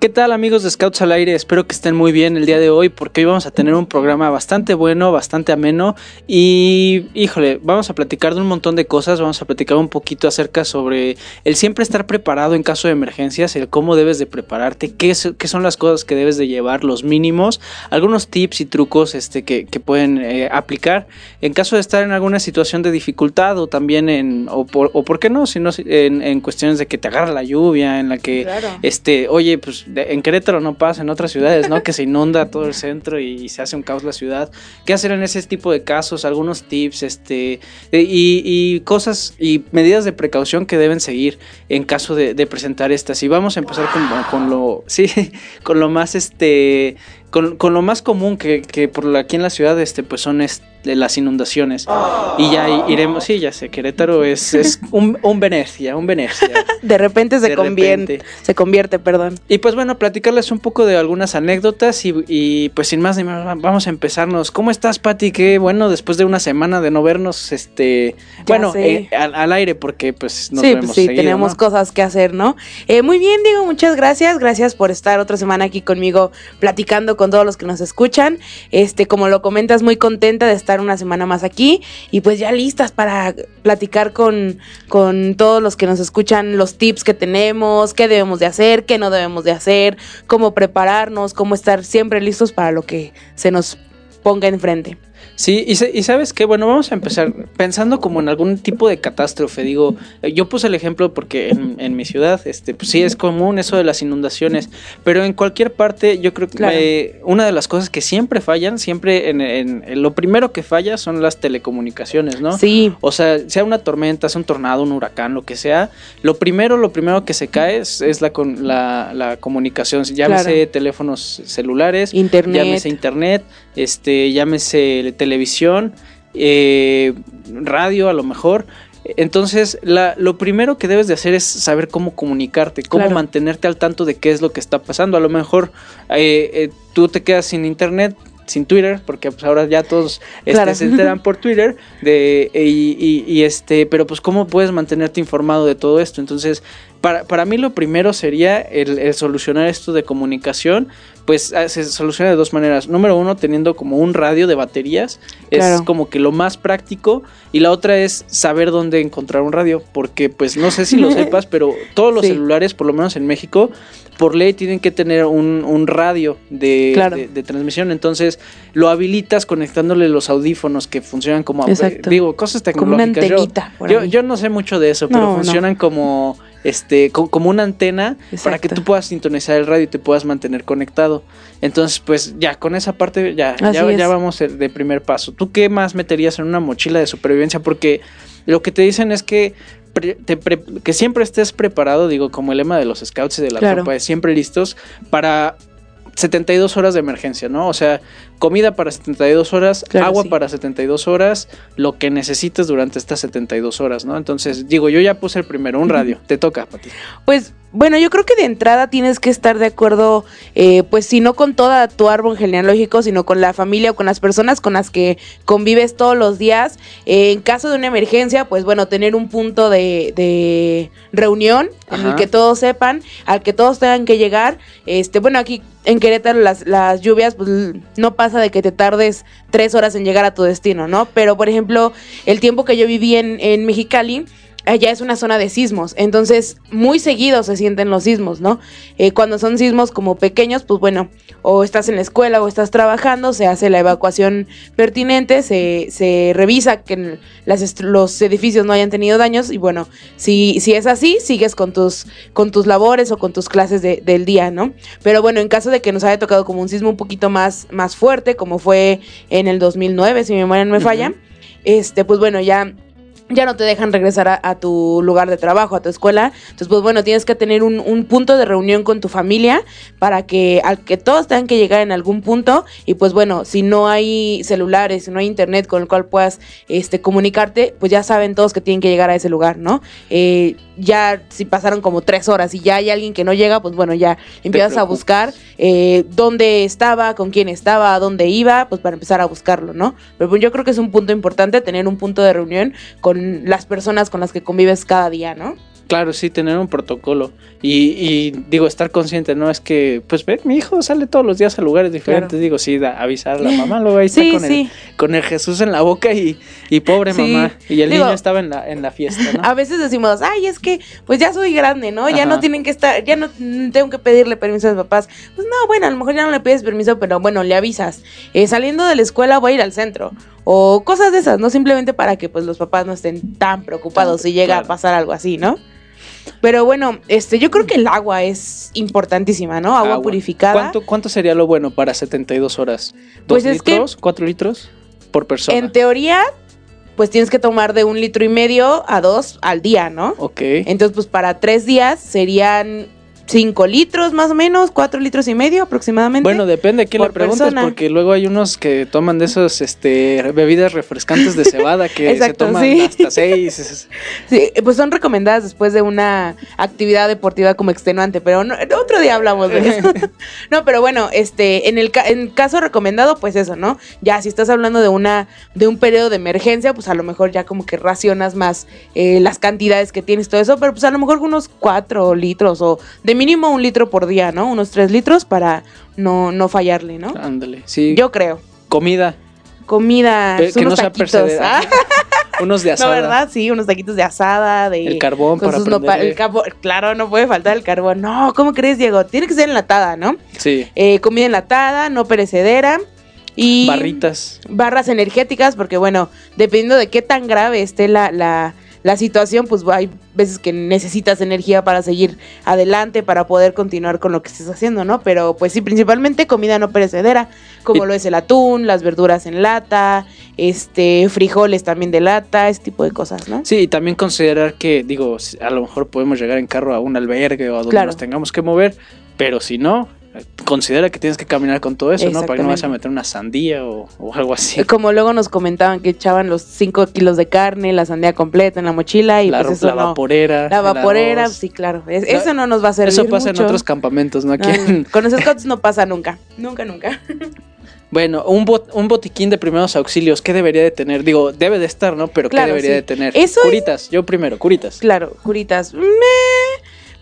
¿Qué tal amigos de Scouts al Aire? Espero que estén muy bien el día de hoy porque hoy vamos a tener un programa bastante bueno, bastante ameno y híjole, vamos a platicar de un montón de cosas, vamos a platicar un poquito acerca sobre el siempre estar preparado en caso de emergencias, el cómo debes de prepararte, qué, qué son las cosas que debes de llevar, los mínimos, algunos tips y trucos este, que, que pueden eh, aplicar en caso de estar en alguna situación de dificultad o también en, o por, o por qué no, sino en, en cuestiones de que te agarra la lluvia, en la que, Claro. este, oye, pues en Querétaro no pasa, en otras ciudades, ¿no? Que se inunda todo el centro y, se hace un caos la ciudad. ¿Qué hacer en ese tipo de casos? Algunos tips, este, y, cosas y medidas de precaución que deben seguir en caso de, de presentar estas. Y vamos a empezar con, con lo, sí, con lo más, este, con, con lo más común que, que por aquí en la ciudad, este, pues son este, las inundaciones. Y ya iremos, sí, ya sé, Querétaro es, es un, un Venecia, un Venecia. De repente se De convierte, repente. se convierte, perdón. Y pues bueno, platicarles un poco de algunas anécdotas y, y, pues sin más ni más, va- vamos a empezarnos. ¿Cómo estás, Pati? Qué bueno, después de una semana de no vernos, este, bueno, eh, al, al aire porque pues nos sí, vemos pues sí, seguido, tenemos ¿no? cosas que hacer, ¿no? Eh, muy bien, Diego, muchas gracias. Gracias por estar otra semana aquí conmigo platicando con todos los que nos escuchan. Este, como lo comentas, muy contenta de estar una semana más aquí y pues ya listas para platicar con, con todos los que nos escuchan los tips que tenemos, qué debemos de hacer, qué no debemos de hacer, cómo prepararnos, cómo estar siempre listos para lo que se nos ponga enfrente. Sí, y, se- y sabes qué, bueno, vamos a empezar pensando como en algún tipo de catástrofe. Digo, eh, yo puse el ejemplo porque en, en mi ciudad, este, pues sí es común eso de las inundaciones, pero en cualquier parte, yo creo que Claro. eh, una de las cosas que siempre fallan, siempre en, en- en lo primero que falla son las telecomunicaciones, ¿no? Sí, O sea, sea una tormenta, sea un tornado, un huracán, lo que sea, lo primero, lo primero que se cae es, es la, con, la, la comunicación. Llámese Claro. teléfonos celulares, internet. llámese internet, este, llámese televisión, eh, radio a lo mejor. Entonces, la- lo primero que debes de hacer es saber cómo comunicarte, cómo Claro. mantenerte al tanto de qué es lo que está pasando. A lo mejor eh, eh, tú te quedas sin internet, sin Twitter, porque pues ahora ya todos este, se enteran por Twitter, de, y, y- y, este, pero pues cómo puedes mantenerte informado de todo esto. Entonces, para, para mí lo primero sería el, el solucionar esto de comunicación, pues ah, se soluciona de dos maneras. Número uno, teniendo como un radio de baterías, es como que lo más práctico, y la otra es saber dónde encontrar un radio, porque pues no sé si lo sepas, pero todos los Sí. celulares, por lo menos en México, por ley tienen que tener un, un radio de, Claro. de- de transmisión. Entonces lo habilitas conectándole los audífonos que funcionan como, Exacto. digo, cosas como una tecnológicas. Yo- yo, no sé mucho de eso, pero No, no. funcionan como este co- como una antena para que tú puedas sintonizar el radio y te puedas mantener conectado. Entonces, pues ya con esa parte ya ya, ya vamos de- primer paso. ¿Tú qué más meterías en una mochila de supervivencia? Porque lo que te dicen es que te que siempre estés preparado, digo, como el lema de los scouts y de la Claro. tropa, es siempre listos para 72 horas de emergencia, ¿no? O sea, comida para 72 horas, Claro, agua sí. para 72 horas, lo que necesites durante estas 72 horas, ¿no? Entonces, digo, yo ya puse el primero, un radio, te toca, Pati. Pues bueno, yo creo que de entrada tienes que estar de acuerdo, eh, pues si no con toda tu árbol genealógico, sino con la familia o con las personas con las que convives todos los días. Eh, en caso de una emergencia, pues bueno, tener un punto de, de reunión en el Ajá. que todos sepan, al que todos tengan que llegar. Este, bueno, aquí en Querétaro las, las lluvias, pues no de que te tardes tres horas en llegar a tu destino, ¿no? Pero por ejemplo, el tiempo que yo viví en, en Mexicali, allá es una zona de sismos, entonces muy seguido se sienten los sismos, ¿no? Eh, cuando son sismos como pequeños, pues bueno, o estás en la escuela o estás trabajando, se hace la evacuación pertinente, se, se revisa que las los edificios no hayan tenido daños y bueno, si, si es así, sigues con tus, con tus labores o con tus clases de- del día, ¿no? Pero bueno, en caso de que nos haya tocado como un sismo un poquito más, más fuerte, como fue en el 2009, si mi memoria no me falla, este, pues bueno, ya ya no te dejan regresar a, a, tu lugar de trabajo, a tu escuela. Entonces, pues bueno, tienes que tener un, un, punto de reunión con tu familia para que al que todos tengan que llegar en algún punto. Y pues bueno, si no hay celulares, si no hay internet con el cual puedas este, comunicarte, pues ya saben todos que tienen que llegar a ese lugar, ¿no? Eh, ya si pasaron como tres horas y ya hay alguien que no llega, pues bueno, ya empiezas a buscar eh, dónde estaba, con quién estaba, a dónde iba, pues para empezar a buscarlo, ¿no? Pero pues yo creo que es un punto importante tener un punto de reunión con las personas con las que convives cada día, ¿no? Claro, sí, tener un protocolo. Y, y, digo, estar consciente, ¿no? Es que, pues, ve, mi hijo sale todos los días a lugares diferentes. Claro. Digo, sí, da, avisar a la mamá, luego ahí está sí, con, sí. el, con el Jesús en la boca y, y pobre sí. mamá. Y el digo, niño estaba en la, en la fiesta, ¿no? A veces decimos, ay, es que, pues ya soy grande, ¿no? Ya no tienen que estar, ya no tengo que pedirle permiso a mis papás. Pues no, bueno, a lo mejor ya no le pides permiso, pero bueno, le avisas. Eh, saliendo de la escuela voy a ir al centro o cosas de esas, no simplemente para que pues los papás no estén tan preocupados si llega claro. a pasar algo así, ¿no? Pero bueno, este, yo creo que el agua es importantísima, ¿no? Agua, agua. purificada. ¿Cuánto, ¿Cuánto sería lo bueno para 72 horas? ¿Dos pues litros? ¿Cuatro litros por persona? En teoría, pues tienes que tomar de un litro y medio a dos al día, ¿no? Ok. Entonces, pues para tres días serían 5 litros más o menos, 4 litros y medio aproximadamente. Bueno, depende a quién le preguntes, persona. porque luego hay unos que toman de esos este, bebidas refrescantes de cebada que Exacto, se toman sí. hasta 6. sí, pues son recomendadas después de una actividad deportiva como extenuante, pero no, otro día hablamos de eso. no, pero bueno, este, en el en caso recomendado, pues eso, ¿no? Ya si estás hablando de una de un periodo de emergencia, pues a lo mejor ya como que racionas más eh, las cantidades que tienes todo eso, pero pues a lo mejor unos 4 litros o de mínimo un litro por día, ¿no? Unos tres litros para no, no fallarle, ¿no? Ándale, sí. Yo creo. Comida. Comida, Pe que unos no taquitos. ¿ah? unos de asada. No, ¿verdad? Sí, unos taquitos de asada, de... El carbón para nopal, el carbón, Claro, no puede faltar el carbón. No, ¿cómo crees, Diego? Tiene que ser enlatada, ¿no? Sí. Eh, comida enlatada, no perecedera. Y barritas. Barras energéticas, porque bueno, dependiendo de qué tan grave esté la, la la situación, pues hay veces que necesitas energía para seguir adelante, para poder continuar con lo que estés haciendo, ¿no? Pero pues sí, principalmente comida no perecedera, como lo es el atún, las verduras en lata, este, frijoles también de lata, ese tipo de cosas, ¿no? Sí, y también considerar que, digo, a lo mejor podemos llegar en carro a un albergue o a donde claro. nos tengamos que mover, pero si no, considera que tienes que caminar con todo eso, ¿no? Para que no vas a meter una sandía o, o, algo así. Como luego nos comentaban que echaban los 5 kilos de carne, la sandía completa en la mochila y la, pues eso la no. vaporera. La vaporera, sí, claro. Es, eso no nos va a servir Eso pasa mucho. en otros campamentos, ¿no? Aquí no, con los scouts no pasa nunca. Nunca, nunca. Bueno, un, bot, un botiquín de primeros auxilios, ¿qué debería de tener? Digo, debe de estar, ¿no? Pero claro, ¿qué debería sí. de tener? Eso curitas, es... yo primero, curitas. Claro, curitas. Me...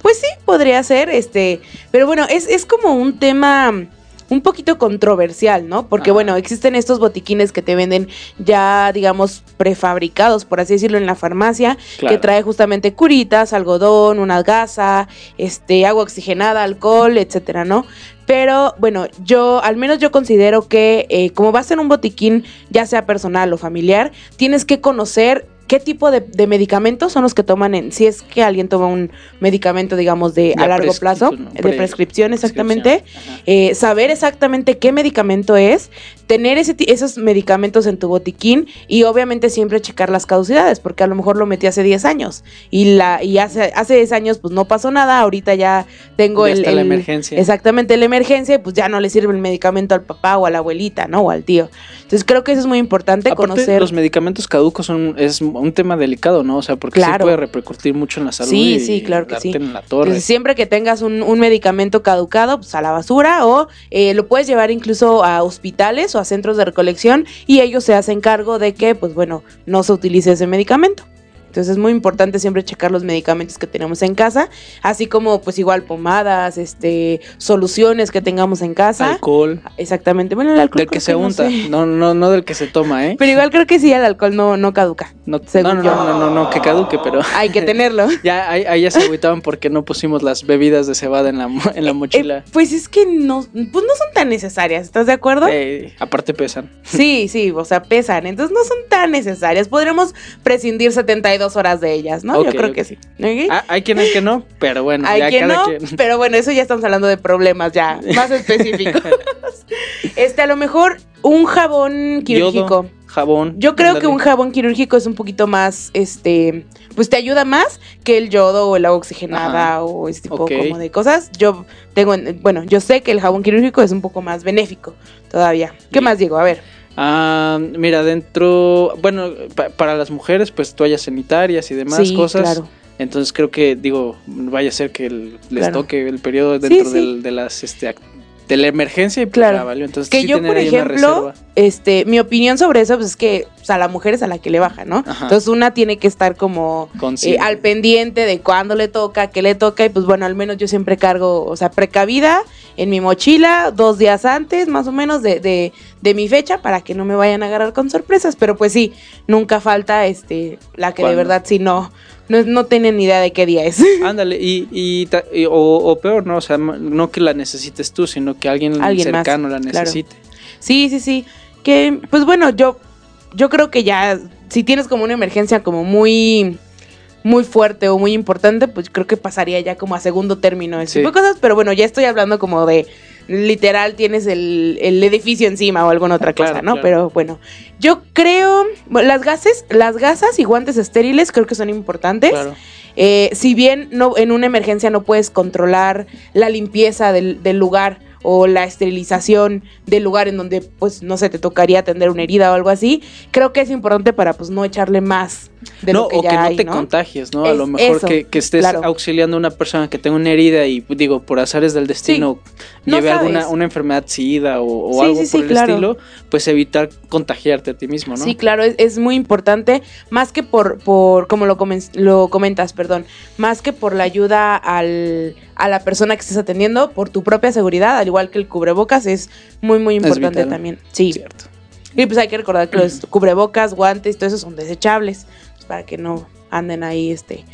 Pues sí, podría ser, este, pero bueno, es, es como un tema un poquito controversial, ¿no? Porque bueno, existen estos botiquines que te venden ya, digamos, prefabricados, por así decirlo, en la farmacia, claro. que trae justamente curitas, algodón, una gasa, este, agua oxigenada, alcohol, etcétera, ¿no? Pero bueno, yo al menos yo considero que eh, como va a ser un botiquín, ya sea personal o familiar, tienes que conocer qué tipo de, de, medicamentos son los que toman en, si es que alguien toma un medicamento, digamos, de a largo plazo, no, de prescripción exactamente, eh, saber exactamente qué medicamento es, tener ese, esos medicamentos en tu botiquín y obviamente siempre checar las caducidades, porque a lo mejor lo metí hace 10 años y la y hace, hace 10 años pues no pasó nada, ahorita ya tengo ya el, está el, la emergencia. Exactamente, la emergencia y pues ya no le sirve el medicamento al papá o a la abuelita, ¿no? O al tío. Entonces creo que eso es muy importante Aparte, conocer. Los medicamentos caducos son es un tema delicado, ¿no? O sea, porque claro. sí puede repercutir mucho en la salud. Sí, y sí, claro que sí. En la torre. Entonces, siempre que tengas un, un, medicamento caducado, pues a la basura o eh, lo puedes llevar incluso a hospitales o a centros de recolección y ellos se hacen cargo de que, pues bueno, no se utilice ese medicamento. Entonces es muy importante siempre checar los medicamentos que tenemos en casa, así como pues igual pomadas, este, soluciones que tengamos en casa. Alcohol. Exactamente. Bueno, el alcohol. Del que se no unta, sé. no, no, no del que se toma, ¿eh? Pero igual creo que sí, el alcohol no, no caduca. No, no, no, no, no, no, que caduque, pero. Hay que tenerlo. ya, ahí, ya se agüitaban porque no pusimos las bebidas de cebada en la, en la mochila. Eh, eh, pues es que no, pues no son tan necesarias, ¿estás de acuerdo? Eh, aparte pesan. Sí, sí, o sea, pesan, entonces no son tan necesarias. Podremos prescindir 72 horas de ellas. ¿no? Okay, Yo creo okay. que sí. ¿Okay? Ah, hay quienes que no, pero bueno, hay ya quien cada no, quien. pero bueno, eso ya estamos hablando de problemas ya más específicos. este, a lo mejor un jabón quirúrgico. Yodo. jabón. Yo creo que un jabón quirúrgico es un poquito más, este, pues te ayuda más que el yodo o el agua oxigenada Ajá. o ese tipo como de cosas. Yo tengo, en- bueno, yo sé que el jabón quirúrgico es un poco más benéfico todavía. ¿Qué Bien. más digo? A ver. Ah, mira, dentro, bueno, pa- para las mujeres, pues toallas sanitarias y demás sí, cosas. claro. Entonces creo que, digo, vaya a ser que el- les Claro. toque el periodo dentro sí. del- de las, este, de la emergencia y pues Claro. ya valió. Entonces Que yo, tener por ahí una ejemplo, reserva. Este, mi opinión sobre eso pues, es que o sea, a la mujer es a la que le baja, ¿no? Ajá. Entonces una tiene que estar como eh, al pendiente de cuándo le toca, qué le toca, y pues bueno, al menos yo siempre cargo, o sea, precavida en mi mochila dos días antes, más o menos, de, de, de mi fecha, para que no me vayan a agarrar con sorpresas. Pero pues sí, nunca falta este la que de verdad sí no, no, no tienen ni idea de qué día es. Ándale, y, y, o, o peor, ¿no? O sea, no que la necesites tú, sino que alguien, Alguien más, cercano la claro. necesite. Sí, sí, sí. Que, pues bueno, yo, yo creo que ya, si tienes como una emergencia como muy, muy fuerte o muy importante, pues creo que pasaría ya como a segundo término ese Sí. tipo de cosas. Pero bueno, ya estoy hablando como de literal tienes el, el edificio encima o alguna otra Claro, cosa, ¿no? claro. Pero bueno, yo creo, las gases, las gasas y guantes estériles creo que son importantes. Claro. Eh, si bien no, en una emergencia no puedes controlar la limpieza del, del lugar o la esterilización del lugar en donde, pues, no sé, te tocaría atender una herida o algo así, creo que es importante para, pues, no echarle más de no, lo que o ya que no hay, te ¿no? contagies, ¿no? a lo mejor que, que estés claro. auxiliando a una persona que tenga una herida y, digo, por azares del destino, no lleve alguna sabes. una enfermedad sida o, o Sí, algo sí, por el claro. estilo, pues evitar contagiarte a ti mismo, ¿no? Sí, claro, es, es muy importante, más que por, por como lo, comen- lo comentas, perdón, más que por la ayuda al, a la persona que estés atendiendo, por tu propia seguridad, al igual que el cubrebocas, es muy, muy importante vital. también. Sí. Cierto. Y pues hay que recordar que los cubrebocas, guantes, todo eso son desechables, para que no anden ahí, este.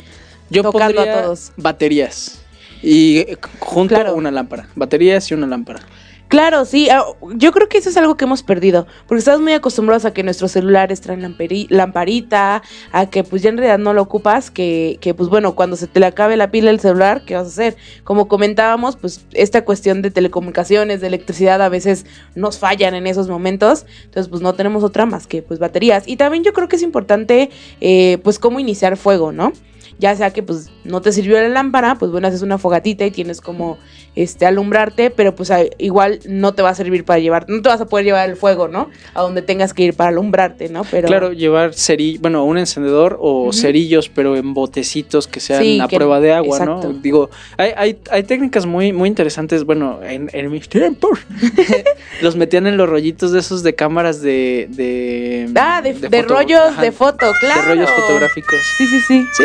Yo Tocando a todos. baterías y eh, junto Claro. una lámpara, baterías y una lámpara. Claro, sí, ah, yo creo que eso es algo que hemos perdido, porque estamos muy acostumbrados a que nuestros celulares traen lamparita, a que pues ya en realidad no lo ocupas, que, que pues bueno, cuando se te le acabe la pila del celular, ¿qué vas a hacer? Como comentábamos, pues esta cuestión de telecomunicaciones, de electricidad, a veces nos fallan en esos momentos, entonces pues no tenemos otra más que pues baterías. Y también yo creo que es importante eh, pues cómo iniciar fuego, ¿no? Ya sea que pues no te sirvió la lámpara, pues bueno, haces una fogatita y tienes como este alumbrarte, pero pues igual no te va a servir para llevar, no te vas a poder llevar el fuego, ¿no? A donde tengas que ir para alumbrarte, ¿no? Pero Claro, llevar cerillos, bueno, un encendedor o cerillos, pero en botecitos que sean Sí, a que- prueba de agua, exacto. ¿no? Digo, hay, hay, hay técnicas muy, muy interesantes, bueno, en, en mis tiempos, los metían en los rollitos de esos de cámaras de... de Ah, de, rollos ajá, de foto, claro. De rollos fotográficos. Sí, sí, sí. Sí,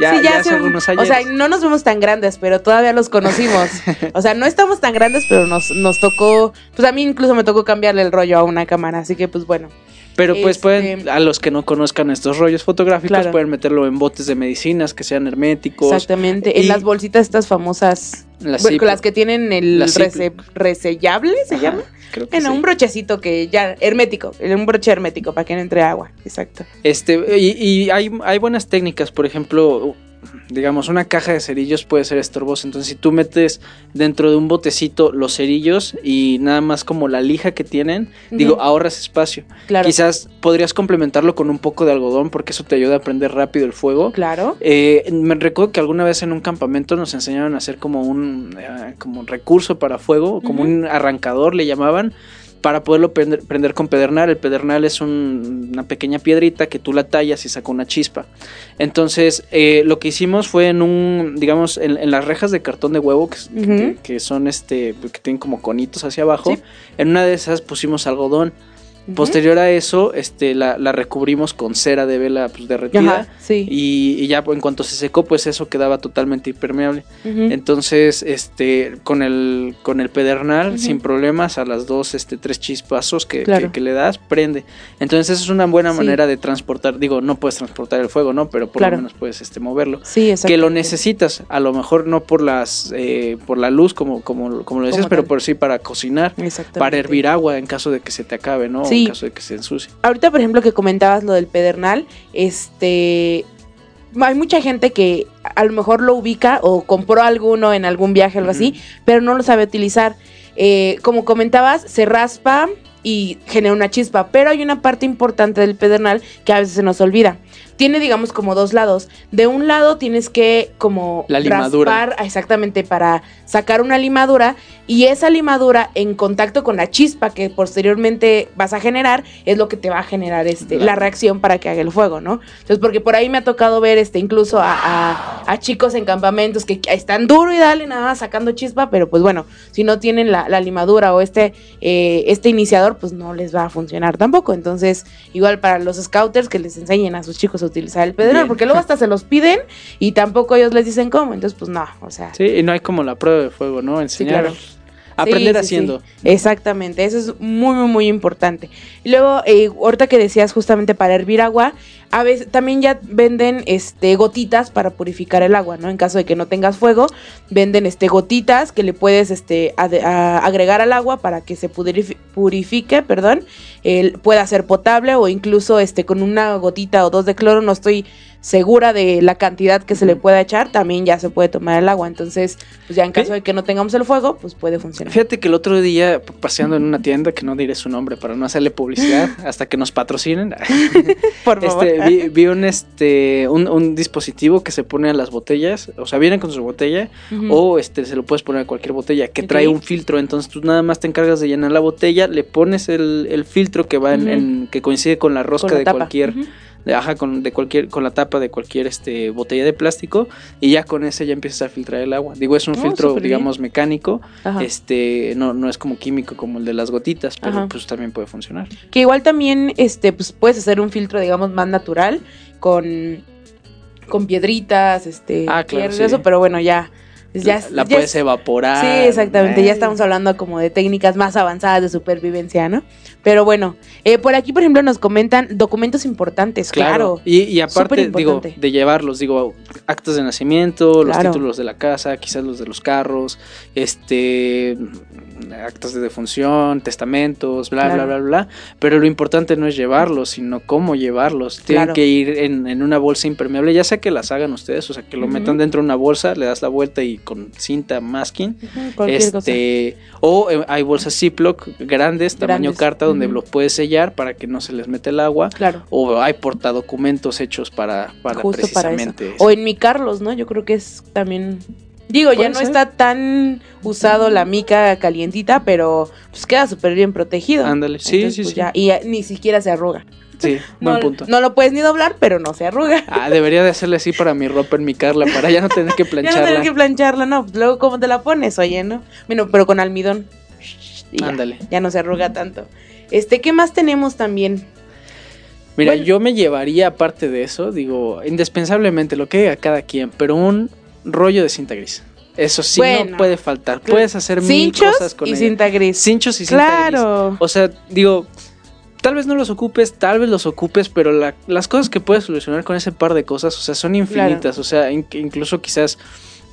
ya, Sí, ya hace un- algunos años. O sea, no nos vemos tan grandes, pero todavía los conocimos. o sea, no estamos tan grandes, pero nos, nos tocó. Pues a mí incluso me tocó cambiarle el rollo a una cámara, así que pues bueno. Pero pues Este- pueden, a los que no conozcan estos rollos fotográficos, Claro. pueden meterlo en botes de medicinas que sean herméticos. Exactamente. En las bolsitas estas famosas. Las bueno, las que tienen el rese- resellable, ¿se Ajá, llama? Creo que Bueno, sí. un brochecito que ya, hermético, un broche hermético para que no entre agua, exacto. Este, y, y hay, hay buenas técnicas, por ejemplo, digamos, una caja de cerillos puede ser estorbosa. Entonces, si tú metes dentro de un botecito los cerillos y nada más como la lija que tienen, digo, ahorras espacio. Claro. Quizás podrías complementarlo con un poco de algodón porque eso te ayuda a prender rápido el fuego. Claro. Eh, me recuerdo que alguna vez en un campamento nos enseñaron a hacer como un, eh, como un recurso para fuego, como un arrancador le llamaban, para poderlo prender, prender con pedernal. El pedernal es un- una pequeña piedrita que tú la tallas y saca una chispa. Entonces, eh, lo que hicimos fue en un, digamos, en, en las rejas de cartón de huevo, que, que- que son este, que tienen como conitos hacia abajo, Sí. en una de esas pusimos algodón. Posterior a eso, este, la, la recubrimos con cera de vela pues, derretida. Ajá, sí. Y, y ya en cuanto se secó, pues eso quedaba totalmente impermeable. Entonces, este, con el, con el pedernal, sin problemas, a las dos, este, tres chispazos que, Claro. que- que le das, prende. Entonces, esa es una buena Sí. manera de transportar. Digo, no puedes transportar el fuego, ¿no? Pero por Claro. lo menos puedes este, moverlo. Sí, exacto. Que lo necesitas, a lo mejor no por las, eh, por la luz, como, como, como lo decías, Como pero por sí para cocinar. Para hervir agua en caso de que se te acabe, ¿no? Sí. en caso de que se ensucie. Ahorita, por ejemplo, que comentabas lo del pedernal, este. Hay mucha gente que a lo mejor lo ubica o compró alguno en algún viaje o algo así, pero no lo sabe utilizar. Eh, como comentabas, se raspa y genera una chispa. Pero hay una parte importante del pedernal que a veces se nos olvida. Tiene, digamos, como dos lados. De un lado tienes que como La limadura. raspar exactamente para sacar una limadura y esa limadura en contacto con la chispa que posteriormente vas a generar es lo que te va a generar este, la reacción para que haga el fuego, ¿no? Entonces, porque por ahí me ha tocado ver este, incluso a, a- a chicos en campamentos que están duro y dale nada más sacando chispa, pero pues bueno, si no tienen la, la limadura o este, eh, este iniciador, pues no les va a funcionar tampoco. Entonces, igual para los scouters que les enseñen a sus chicos a utilizar el pedernal, Bien. porque luego hasta se los piden y tampoco ellos les dicen cómo, entonces pues no, o sea. Sí, y no hay como la prueba de fuego, ¿no? Enseñar. claro. Aprender Sí, haciendo. sí. Exactamente, eso es muy, muy, muy importante. Luego, eh, ahorita que decías justamente para hervir agua, a veces también ya venden este gotitas para purificar el agua, ¿no? En caso de que no tengas fuego, venden este gotitas que le puedes este a- agregar al agua para que se purifi- purifique, perdón, el, pueda ser potable o incluso este con una gotita o dos de cloro, no estoy segura de la cantidad que se le pueda echar, también ya se puede tomar el agua. Entonces, pues ya en caso de que no tengamos el fuego, pues puede funcionar. Fíjate que el otro día, paseando en una tienda, que no diré su nombre para no hacerle publicidad, hasta que nos patrocinen, Por favor. este, vi, vi un, este, un, un dispositivo que se pone a las botellas, o sea, vienen con su botella, o este, se lo puedes poner a cualquier botella, que trae un filtro, entonces tú nada más te encargas de llenar la botella, le pones el, el filtro que va en, en- que coincide con la rosca Con la de tapa. cualquier. De, ajá, con, de cualquier, con la tapa de cualquier este, botella de plástico, y ya con ese ya empiezas a filtrar el agua. Digo, es un Oh, filtro, bien. digamos, mecánico, Ajá. este, no, no es como químico como el de las gotitas, pero Ajá. pues también puede funcionar. Que igual también, este, pues puedes hacer un filtro, digamos, más natural, con, con piedritas, este, Ah, claro, piedras, sí. eso, pero bueno, ya, ya, la la ya puedes es- evaporar. Sí, exactamente. eh, Ya estamos hablando como de técnicas más avanzadas de supervivencia, ¿no? Pero bueno, eh, por aquí, por ejemplo, nos comentan documentos importantes, claro. Y, y aparte, digo, de llevarlos, digo, actas de nacimiento, los títulos de la casa, quizás los de los carros, este, actas de defunción, testamentos, bla, Claro. bla, bla, bla. Pero lo importante no es llevarlos, sino cómo llevarlos. Tienen Claro. que ir en, en una bolsa impermeable, ya sea que las hagan ustedes, o sea, que lo metan dentro de una bolsa, le das la vuelta y con cinta masking. Cosa. Este, o eh, hay bolsas Ziploc grandes, tamaño Grandes. carta, donde Ujú. lo puedes sellar para que no se les mete el agua. Claro. O hay portadocumentos hechos para, para Justo para eso. precisamente O en mi Carlos, ¿no? Yo creo que es también. Digo, ya no ser. está tan usado la mica calientita, pero pues queda súper bien protegido. Ándale, sí, Entonces, sí, pues, sí. ya- y ya ni siquiera se arruga. Sí, No, buen punto. no lo puedes ni doblar, pero no se arruga. Ah, debería de hacerle así para mi ropa en mi Carla, para ya no tener que Ya no plancharla. tener que plancharla, no. pues, Luego, ¿cómo te la pones? Oye, ¿no? Bueno, pero con almidón. Y ya, Ándale. Ya no se arruga tanto. Este, ¿qué más tenemos también? Mira, Bueno. yo me llevaría aparte de eso, digo, indispensablemente lo que haga cada quien, pero un rollo de cinta gris. Eso sí Bueno, no puede faltar. Puedes hacer mil cosas con y ella. cinta gris. Cinchos y cinta gris. claro. O sea, digo, tal vez no los ocupes, tal vez los ocupes, pero la- las cosas que puedes solucionar con ese par de cosas, o sea, son infinitas. O sea, in- incluso quizás,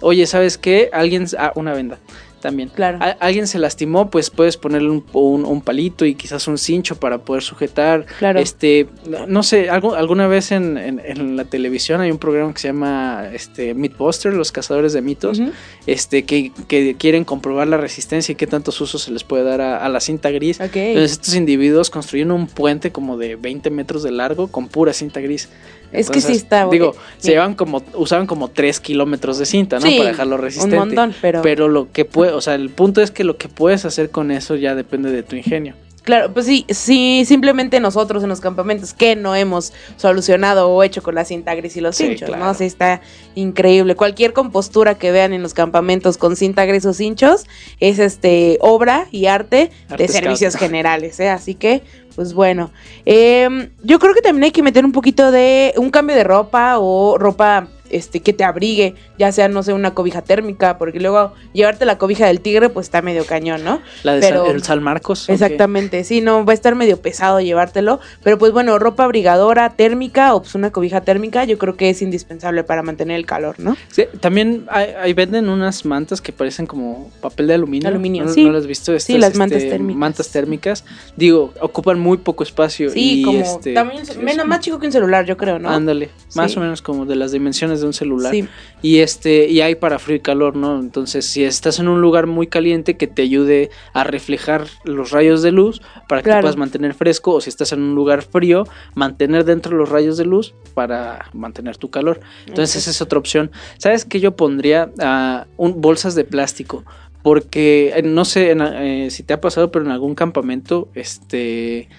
oye, ¿sabes qué? Alguien, ah, una venda también. Claro. A- alguien se lastimó, pues puedes ponerle un, un- un palito y quizás un cincho para poder sujetar. Claro. Este, no, sé, algo, alguna vez en, en- en la televisión hay un programa que se llama este, Mythbuster, los cazadores de mitos este, que, que quieren comprobar la resistencia y qué tantos usos se les puede dar a, a la cinta gris. Ok. Entonces estos individuos construyeron un puente como de 20 metros de largo con pura cinta gris. Es que sí está. Digo, se llevan como, usaban como 3 kilómetros de cinta, ¿no? Sí, Para dejarlo resistente. Un montón, pero. lo que puede, o sea, el punto es que lo que puedes hacer con eso ya depende de tu ingenio. Claro, pues sí, sí, simplemente nosotros en los campamentos que no hemos solucionado o hecho con la cinta gris y los Sí, cinchos, claro. ¿no? Sí, está increíble. Cualquier compostura que vean en los campamentos con cinta gris o cinchos es este obra y arte, de servicios generales, ¿eh? Así que, pues bueno. Em, yo creo que también hay que meter un poquito de un cambio de ropa o ropa este que te abrigue, ya sea, no sé, una cobija térmica, porque luego llevarte la cobija del tigre, pues está medio cañón, ¿no? La de Pero- San, el San Marcos. Exactamente, sí, no, va a estar medio pesado llevártelo, pero pues bueno, ropa abrigadora térmica o pues una cobija térmica, yo creo que es indispensable para mantener el calor, ¿no? Sí, también hay, hay- venden unas mantas que parecen como papel de aluminio. Aluminio, ¿No, sí. ¿no las has visto? Sí, las mantas este, térmicas. Mantas térmicas. Digo, ocupan muy poco espacio. Sí, y como este, también menos más chico que un celular, yo creo, ¿no? Ándale, más Sí. o menos como de las dimensiones de un celular. Sí. Y este, y hay para frío y calor, ¿no? Entonces, si estás en un lugar muy caliente que te ayude a reflejar los rayos de luz para que te puedas mantener fresco, o si estás en un lugar frío, mantener dentro los rayos de luz para mantener tu calor. Entonces, esa es otra opción. ¿Sabes qué yo pondría? Ah, un, bolsas de plástico. Porque eh, no sé en, eh, si te ha pasado, pero en algún campamento, este,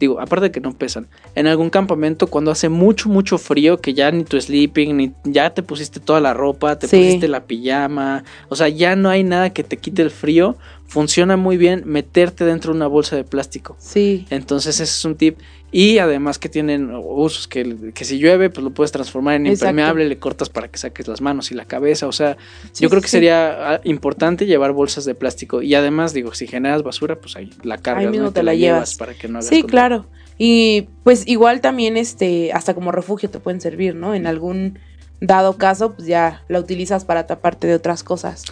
digo, aparte de que no pesan, en algún campamento cuando hace mucho, mucho frío, que ya ni tu sleeping, ni ya te pusiste toda la ropa, te Sí. pusiste la pijama, o sea, ya no hay nada que te quite el frío, funciona muy bien meterte dentro de una bolsa de plástico. Sí. Entonces ese es un tip. Y además que tienen usos que, que si llueve, pues lo puedes transformar en Exacto. impermeable, le cortas para que saques las manos y la cabeza. O sea, Sí, yo creo que sí. sería ah, importante llevar bolsas de plástico. Y además, digo, si generas basura, pues ahí la cargas, ¿no? mismo Y te la llevas. para que no hagas Sí, claro. Y pues igual también este, hasta como refugio te pueden servir, ¿no? En algún dado caso, pues ya la utilizas para taparte de otras cosas.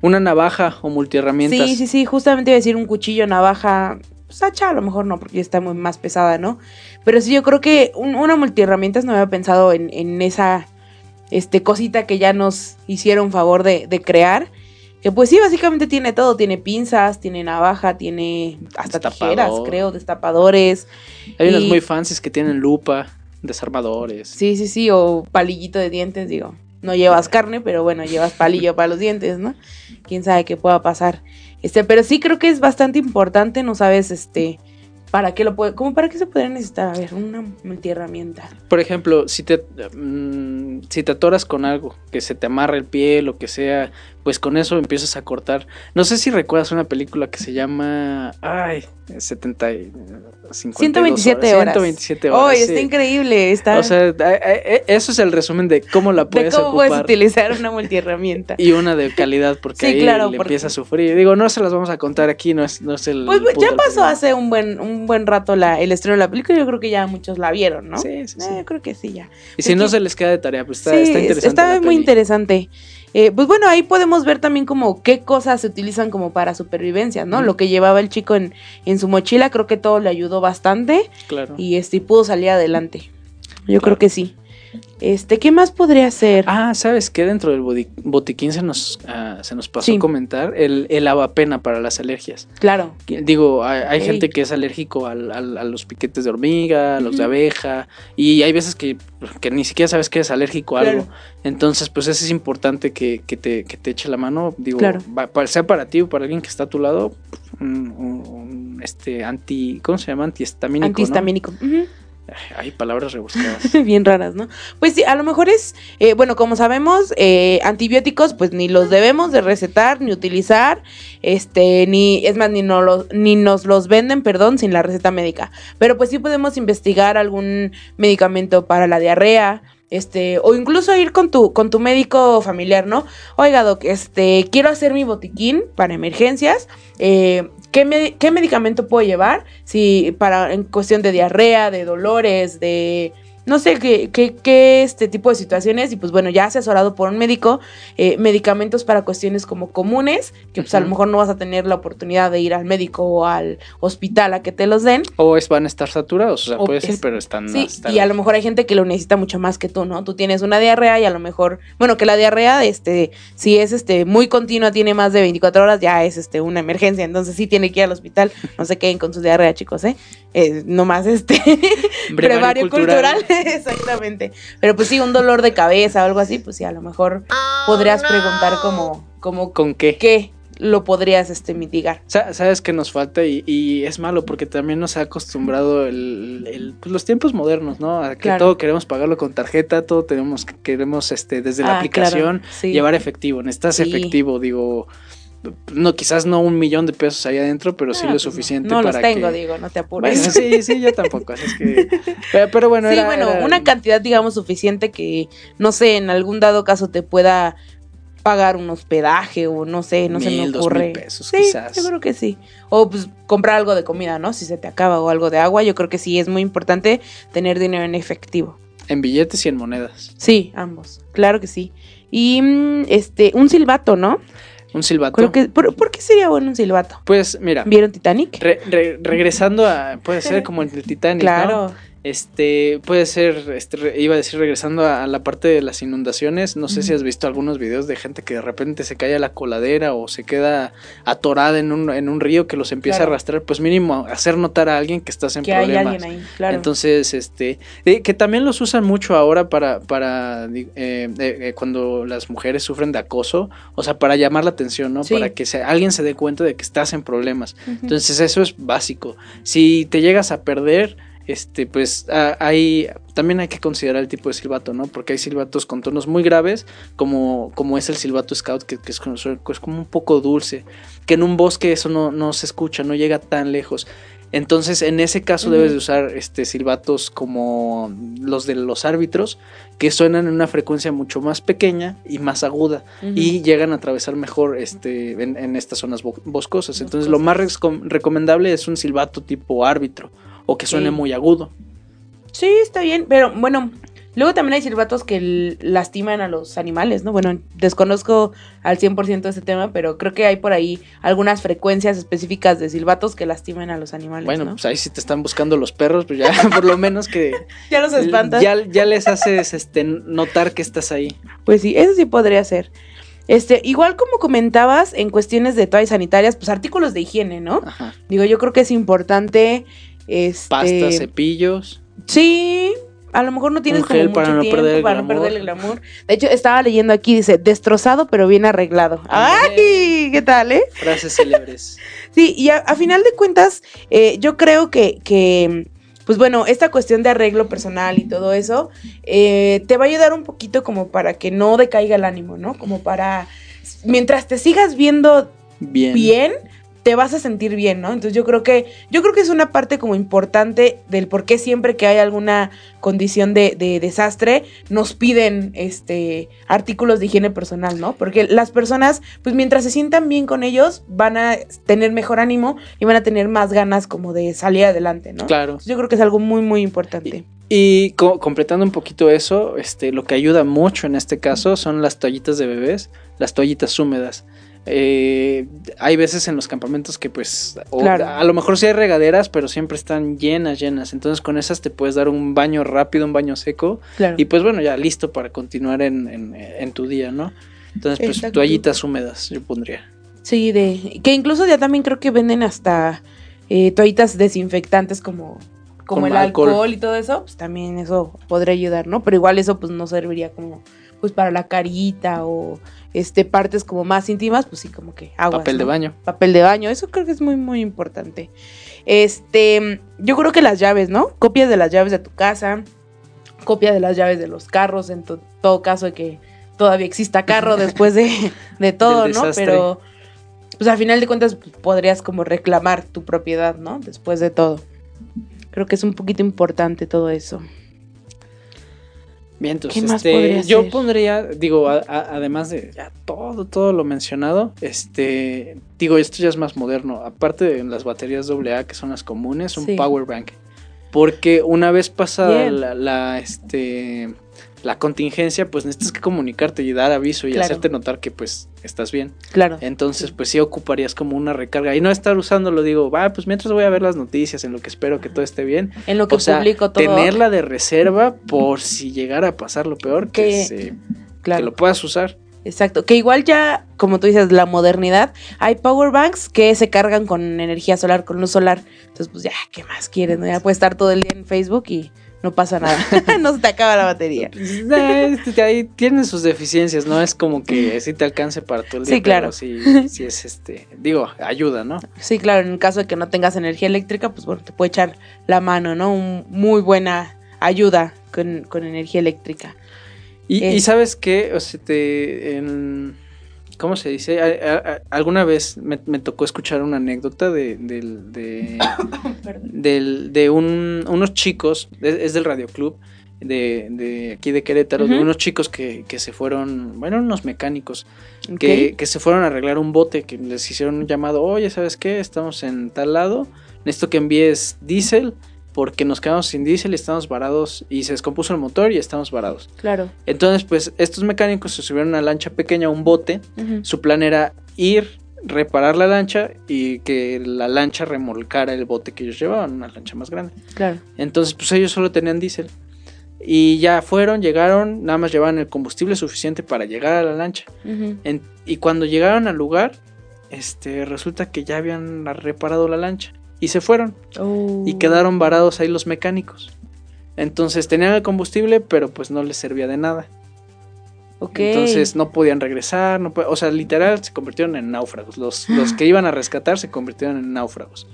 Una navaja o multiherramientas. Sí, sí, sí, justamente iba a decir un cuchillo, navaja, pues hacha a lo mejor no, porque está muy más pesada, ¿no? Pero sí, yo creo que un- una multiherramientas no había pensado en, en esa este, cosita que ya nos hicieron favor de, de crear. Que pues sí, básicamente tiene todo, tiene pinzas, tiene navaja, tiene hasta Destapador. tijeras, creo, destapadores. Hay unas y- muy fancies que tienen lupa, desarmadores. Sí, sí, sí, o palillito de dientes, digo. No llevas carne, pero bueno, llevas palillo para los dientes, ¿no? Quién sabe qué pueda pasar. Este, pero sí creo que es bastante importante, no sabes, este, para qué lo puede, como para qué se podría necesitar, a ver, una multiherramienta. Por ejemplo, si te, mm, si te atoras con algo, que se te amarra el pie, lo que sea, pues con eso empiezas a cortar. No sé si recuerdas una película que se llama. Ay, 70. y- 52 127 horas. 127 horas. ¡Ay, sí. está increíble! Está O sea, a- eso es el resumen de cómo la de puedes cómo puedes ocupar. utilizar una multiherramienta. Y una de calidad, porque Sí, ahí claro, le porque- empieza a sufrir. Digo, no se las vamos a contar aquí, no es, no es el. Pues ya pasó hace un buen, un buen rato la, el estreno de la película, yo creo que ya muchos la vieron, ¿no? Sí, sí, sí. Eh, yo creo que sí, ya. Y si no se les queda de tarea, pues está, está interesante. está muy peli. interesante. Eh, pues bueno, ahí podemos ver también como qué cosas se utilizan como para supervivencia, ¿no? Lo que llevaba el chico en, en su mochila, creo que todo le ayudó bastante Claro. y este y pudo salir adelante. Yo Claro. creo que sí. Este, ¿qué más podría ser? Ah, ¿sabes qué? Dentro del botiquín se nos, ah, se nos pasó Sí. a comentar el, el avapena para las alergias. Claro. Digo, hay, gente que es alérgico al- al- a los piquetes de hormiga, a los de abeja, y hay veces que, que ni siquiera sabes que eres alérgico a algo. Entonces, pues eso es importante que, que te, que te eche la mano. Digo, Claro. va- sea para ti o para alguien que está a tu lado, un, un- un, este anti, ¿cómo se llama? Antihistamínico. ¿no? Antihistamínico. Ujú. Ay, palabras rebuscadas. Bien raras, ¿no? Pues sí, a lo mejor es, eh, bueno, como sabemos, eh, antibióticos, pues ni los debemos de recetar ni utilizar, este, ni, es más, ni, no los, ni nos los venden, perdón, sin la receta médica. Pero pues sí podemos investigar algún medicamento para la diarrea, este, o incluso ir con tu, con tu médico familiar, ¿no? Oiga, doc, este, quiero hacer mi botiquín para emergencias, eh, ¿qué, ¿qué medicamento puedo llevar? Si para, en cuestión de diarrea, de dolores, de no sé qué, qué, qué este tipo de situaciones y pues bueno, ya asesorado por un médico, eh, medicamentos para cuestiones como comunes, que pues a lo mejor no vas a tener la oportunidad de ir al médico o al hospital a que te los den. o es, van a estar saturados, o sea, O puede ser, pero están. Sí, y a lo mejor hay gente que lo necesita mucho más que tú, ¿no? Tú tienes una diarrea y a lo mejor, bueno, que la diarrea, este, si es este muy continua, tiene más de 24 horas, ya es este una emergencia, entonces sí tiene que ir al hospital. No se queden con su diarrea, chicos, ¿eh? Eh no más este brevario cultural, exactamente. Pero pues sí, un dolor de cabeza o algo así, pues sí, a lo mejor podrías preguntar como, como ¿Con qué? qué lo podrías este mitigar. Sa- ¿Sabes qué nos falta? Y, y es malo porque también nos ha acostumbrado el, el- pues, los tiempos modernos, ¿no? A que Claro. todo queremos pagarlo con tarjeta, todo tenemos que queremos este, desde la Ah, aplicación claro, sí. llevar efectivo. Necesitas Sí. efectivo, digo. No, quizás no un millón de pesos ahí adentro, pero sí Ah, lo pues suficiente No, no para los tengo, que. digo, no te Bueno, apures. sí, sí, yo tampoco. así es que. Pero, pero bueno, sí, era- bueno, era- una cantidad, digamos, suficiente que, no sé, en algún dado caso te pueda pagar un hospedaje o no sé, no se me Mil, dos ocurre. mil pesos, sí, quizás. yo creo que sí. O pues comprar algo de comida, ¿no? Si se te acaba o algo de agua, yo creo que sí es muy importante tener dinero en efectivo. En billetes y en monedas. Sí, ambos, claro que sí. Y mm, este, un silbato, ¿no? Un silbato. Creo que, ¿por, por qué sería bueno un silbato? Pues mira, ¿Vieron Titanic? re- re- regresando a. Puede ser como el Titanic. ¿no? Este, puede ser, este, iba a decir, regresando a, la parte de las inundaciones, no sé si has visto algunos videos de gente que de repente se cae a la coladera o se queda atorada en un, en un río que los empieza a arrastrar, pues mínimo hacer notar a alguien que estás en que problemas. Hay alguien ahí, claro. Entonces, este, que también los usan mucho ahora para, para eh, eh, cuando las mujeres sufren de acoso, o sea, para llamar la atención, ¿no? Para que se, alguien se dé cuenta de que estás en problemas. Entonces, eso es básico. Si te llegas a perder, este, pues hay, también hay que considerar el tipo de silbato, ¿no? Porque hay silbatos con tonos muy graves, como, como es el silbato scout, que, es, como un poco dulce, que en un bosque eso no, no se escucha, no llega tan lejos. Entonces, en ese caso debes de usar este silbatos como los de los árbitros, que suenan en una frecuencia mucho más pequeña y más aguda y llegan a atravesar mejor este en, estas zonas boscosas. Entonces, lo más recomendable es un silbato tipo árbitro o que suene muy agudo. Sí, está bien, pero bueno, luego también hay silbatos que lastiman a los animales, ¿no? Bueno, desconozco al 100% ese tema, pero creo que hay por ahí algunas frecuencias específicas de silbatos que lastiman a los animales. Bueno, pues ahí si te están buscando los perros, pues ya por lo menos que... ya los espantas. Ya, ya les haces este, notar que estás ahí. Pues sí, eso sí podría ser. Este, igual como comentabas en cuestiones de toallas sanitarias, pues artículos de higiene, ¿no? Ajá. Digo, yo creo que es importante este, Pasta, cepillos. Sí, a lo mejor no tienes como mucho para no tiempo perder para no perder el glamour. De hecho, estaba leyendo aquí, dice, destrozado pero bien arreglado. ¡Ay! ¿Qué tal, eh? Frases célebres. sí, y a, final de cuentas, eh, yo creo que, que, pues bueno, esta cuestión de arreglo personal y todo eso, eh, te va a ayudar un poquito como para que no decaiga el ánimo, ¿no? Como para, mientras te sigas viendo bien, bien te vas a sentir bien, ¿no? Entonces yo creo que, yo creo que es una parte como importante del por qué siempre que hay alguna condición de, desastre, nos piden este artículos de higiene personal, ¿no? Porque las personas, pues mientras se sientan bien con ellos, van a tener mejor ánimo y van a tener más ganas como de salir adelante, ¿no? Claro. yo creo que es algo muy, muy importante. Y, completando un poquito eso, este, lo que ayuda mucho en este caso son las toallitas de bebés, las toallitas húmedas. Eh, hay veces en los campamentos que pues a lo mejor sí hay regaderas, pero siempre están llenas, llenas. Entonces con esas te puedes dar un baño rápido, un baño seco. Y pues bueno, ya listo para continuar en, tu día, ¿no? Entonces pues toallitas húmedas yo pondría. Sí, de que incluso ya también creo que venden hasta eh, toallitas desinfectantes como como el alcohol. y todo eso, pues también eso podría ayudar, ¿no? Pero igual eso pues no serviría como pues para la carita o este, partes como más íntimas, pues sí, como que agua. Papel de baño. Papel de baño, eso creo que es muy, muy importante. Este, yo creo que las llaves, ¿no? Copias de las llaves de tu casa, copia de las llaves de los carros, en todo caso de que todavía exista carro después de, de todo, ¿no? Pero, pues al final de cuentas pues, podrías como reclamar tu propiedad, ¿no? Después de todo. Creo que es un poquito importante todo eso. Bien, entonces, este, yo pondría, digo, además de ya todo, todo lo mencionado, este, digo, esto ya es más moderno. Aparte de las baterías AA, que son las comunes, un power bank. Porque una vez pasada la, este, la contingencia, pues necesitas que comunicarte y dar aviso y hacerte notar que pues estás bien. Claro. Entonces, pues sí ocuparías como una recarga y no estar usándolo, digo, va, pues mientras voy a ver las noticias, en lo que espero que todo esté bien. En lo que publico todo. Tenerla de reserva por si llegara a pasar lo peor, que, que lo puedas usar. Exacto, que igual ya, como tú dices, la modernidad, hay power banks que se cargan con energía solar, con luz solar. Entonces, pues ya, ¿qué más quieres? Ya puedes estar todo el día en Facebook y no pasa nada, no se te acaba la batería. Este, ahí tienen sus deficiencias, no es como que sí te alcance para todo el día. Sí, claro. Sí, sí es este, digo, ayuda, ¿no? Sí, claro, en el caso de que no tengas energía eléctrica, pues bueno, te puede echar la mano, ¿no? Un muy buena ayuda con, energía eléctrica. Y, y sabes qué, o sea, te, en, ¿Cómo se dice? alguna vez me, tocó escuchar una anécdota de, de, unos chicos, es, del Radio Club, de, aquí de Querétaro, de unos chicos que, se fueron, bueno, unos mecánicos, que, que, se fueron a arreglar un bote, que les hicieron un llamado, oye, ¿sabes qué? Estamos en tal lado, necesito que envíes diésel porque nos quedamos sin diésel y estamos varados y se descompuso el motor y estamos varados. Claro. Entonces, pues estos mecánicos se subieron a una lancha pequeña, un bote. Su plan era ir reparar la lancha y que la lancha remolcara el bote que ellos llevaban, una lancha más grande. Claro. Entonces, pues ellos solo tenían diésel. Y ya fueron, llegaron, nada más llevaban el combustible suficiente para llegar a la lancha. Ujú. En- y cuando llegaron al lugar, este, resulta que ya habían reparado la lancha. Y se fueron. Oh. Y quedaron varados ahí los mecánicos. Entonces tenían el combustible, pero pues no les servía de nada. Entonces no podían regresar, no po- o sea, literal se convirtieron en náufragos. Los, los que iban a rescatar se convirtieron en náufragos.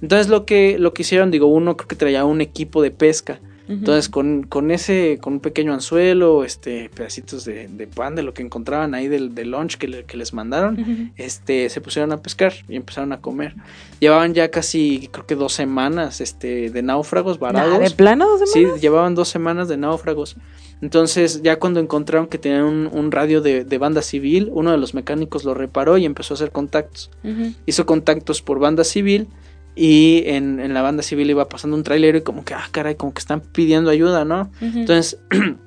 Entonces lo que, lo que hicieron, digo, uno creo que traía un equipo de pesca. Entonces con, con ese, con un pequeño anzuelo, este, pedacitos de, de pan de lo que encontraban ahí del, del lunch que, le- que les mandaron, Ujú. este, se pusieron a pescar y empezaron a comer. Llevaban ya casi, creo que dos semanas, este, de náufragos varados. ¿De plano dos Sí, semanas? llevaban dos semanas de náufragos. Entonces, ya cuando encontraron que tenían un, un radio de, de banda civil, uno de los mecánicos lo reparó y empezó a hacer contactos. Ujú. Hizo contactos por banda civil y en, en la banda civil iba pasando un trailero y como que, ah, caray, como que están pidiendo ayuda, ¿no? Entonces,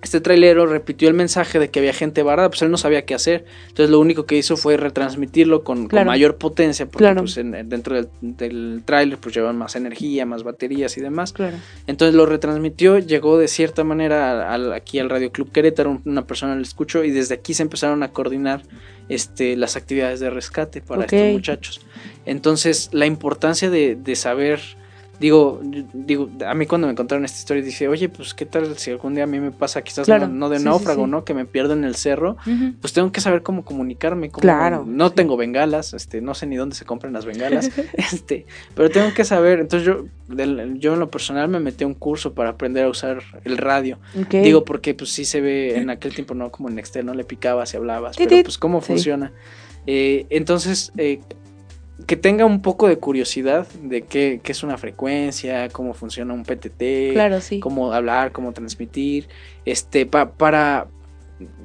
este trailero repitió el mensaje de que había gente varada, pues él no sabía qué hacer. Entonces, lo único que hizo fue retransmitirlo con, mayor potencia, porque Claro. pues, en- dentro del, del trailer pues llevan más energía, más baterías y demás. Claro. Entonces lo retransmitió, llegó de cierta manera al- aquí al Radio Club Querétaro, un- una persona lo escuchó y desde aquí se empezaron a coordinar este, las actividades de rescate para estos muchachos. Entonces la importancia de, de saber, digo, digo, a mí cuando me contaron esta historia dije, oye, pues qué tal si algún día a mí me pasa quizás Claro. no, no de Sí, náufrago, sí. ¿no? Que me pierdo en el cerro, pues tengo que saber cómo comunicarme. cómo- Claro, No sí. tengo bengalas, este, no sé ni dónde se compran las bengalas, este, pero tengo que saber. Entonces yo, del- yo en lo personal me metí a un curso para aprender a usar el radio. Digo porque pues sí se ve en aquel tiempo no como en Excel, no le picabas y hablabas, pero pues cómo funciona. Eh, entonces eh, que tenga un poco de curiosidad de qué, qué es una frecuencia, cómo funciona un PTT, Claro, sí. cómo hablar, cómo transmitir, este, pa- para,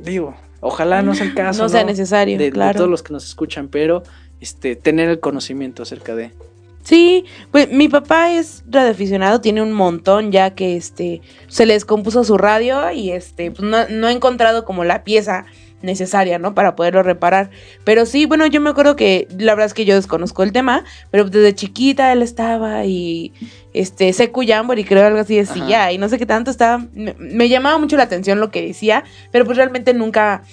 digo, ojalá no sea el caso, no sea necesario, de, todos los que nos escuchan, pero este, tener el conocimiento acerca de. Sí, pues mi papá es radioaficionado, tiene un montón ya que este se le descompuso su radio y este pues no, no ha encontrado como la pieza necesaria, ¿no? Para poderlo reparar. Pero sí, bueno, yo me acuerdo que la verdad es que yo desconozco el tema, pero desde chiquita él estaba y este Secu y creo algo así decía y no sé qué tanto estaba me, me llamaba mucho la atención lo que decía, pero pues realmente nunca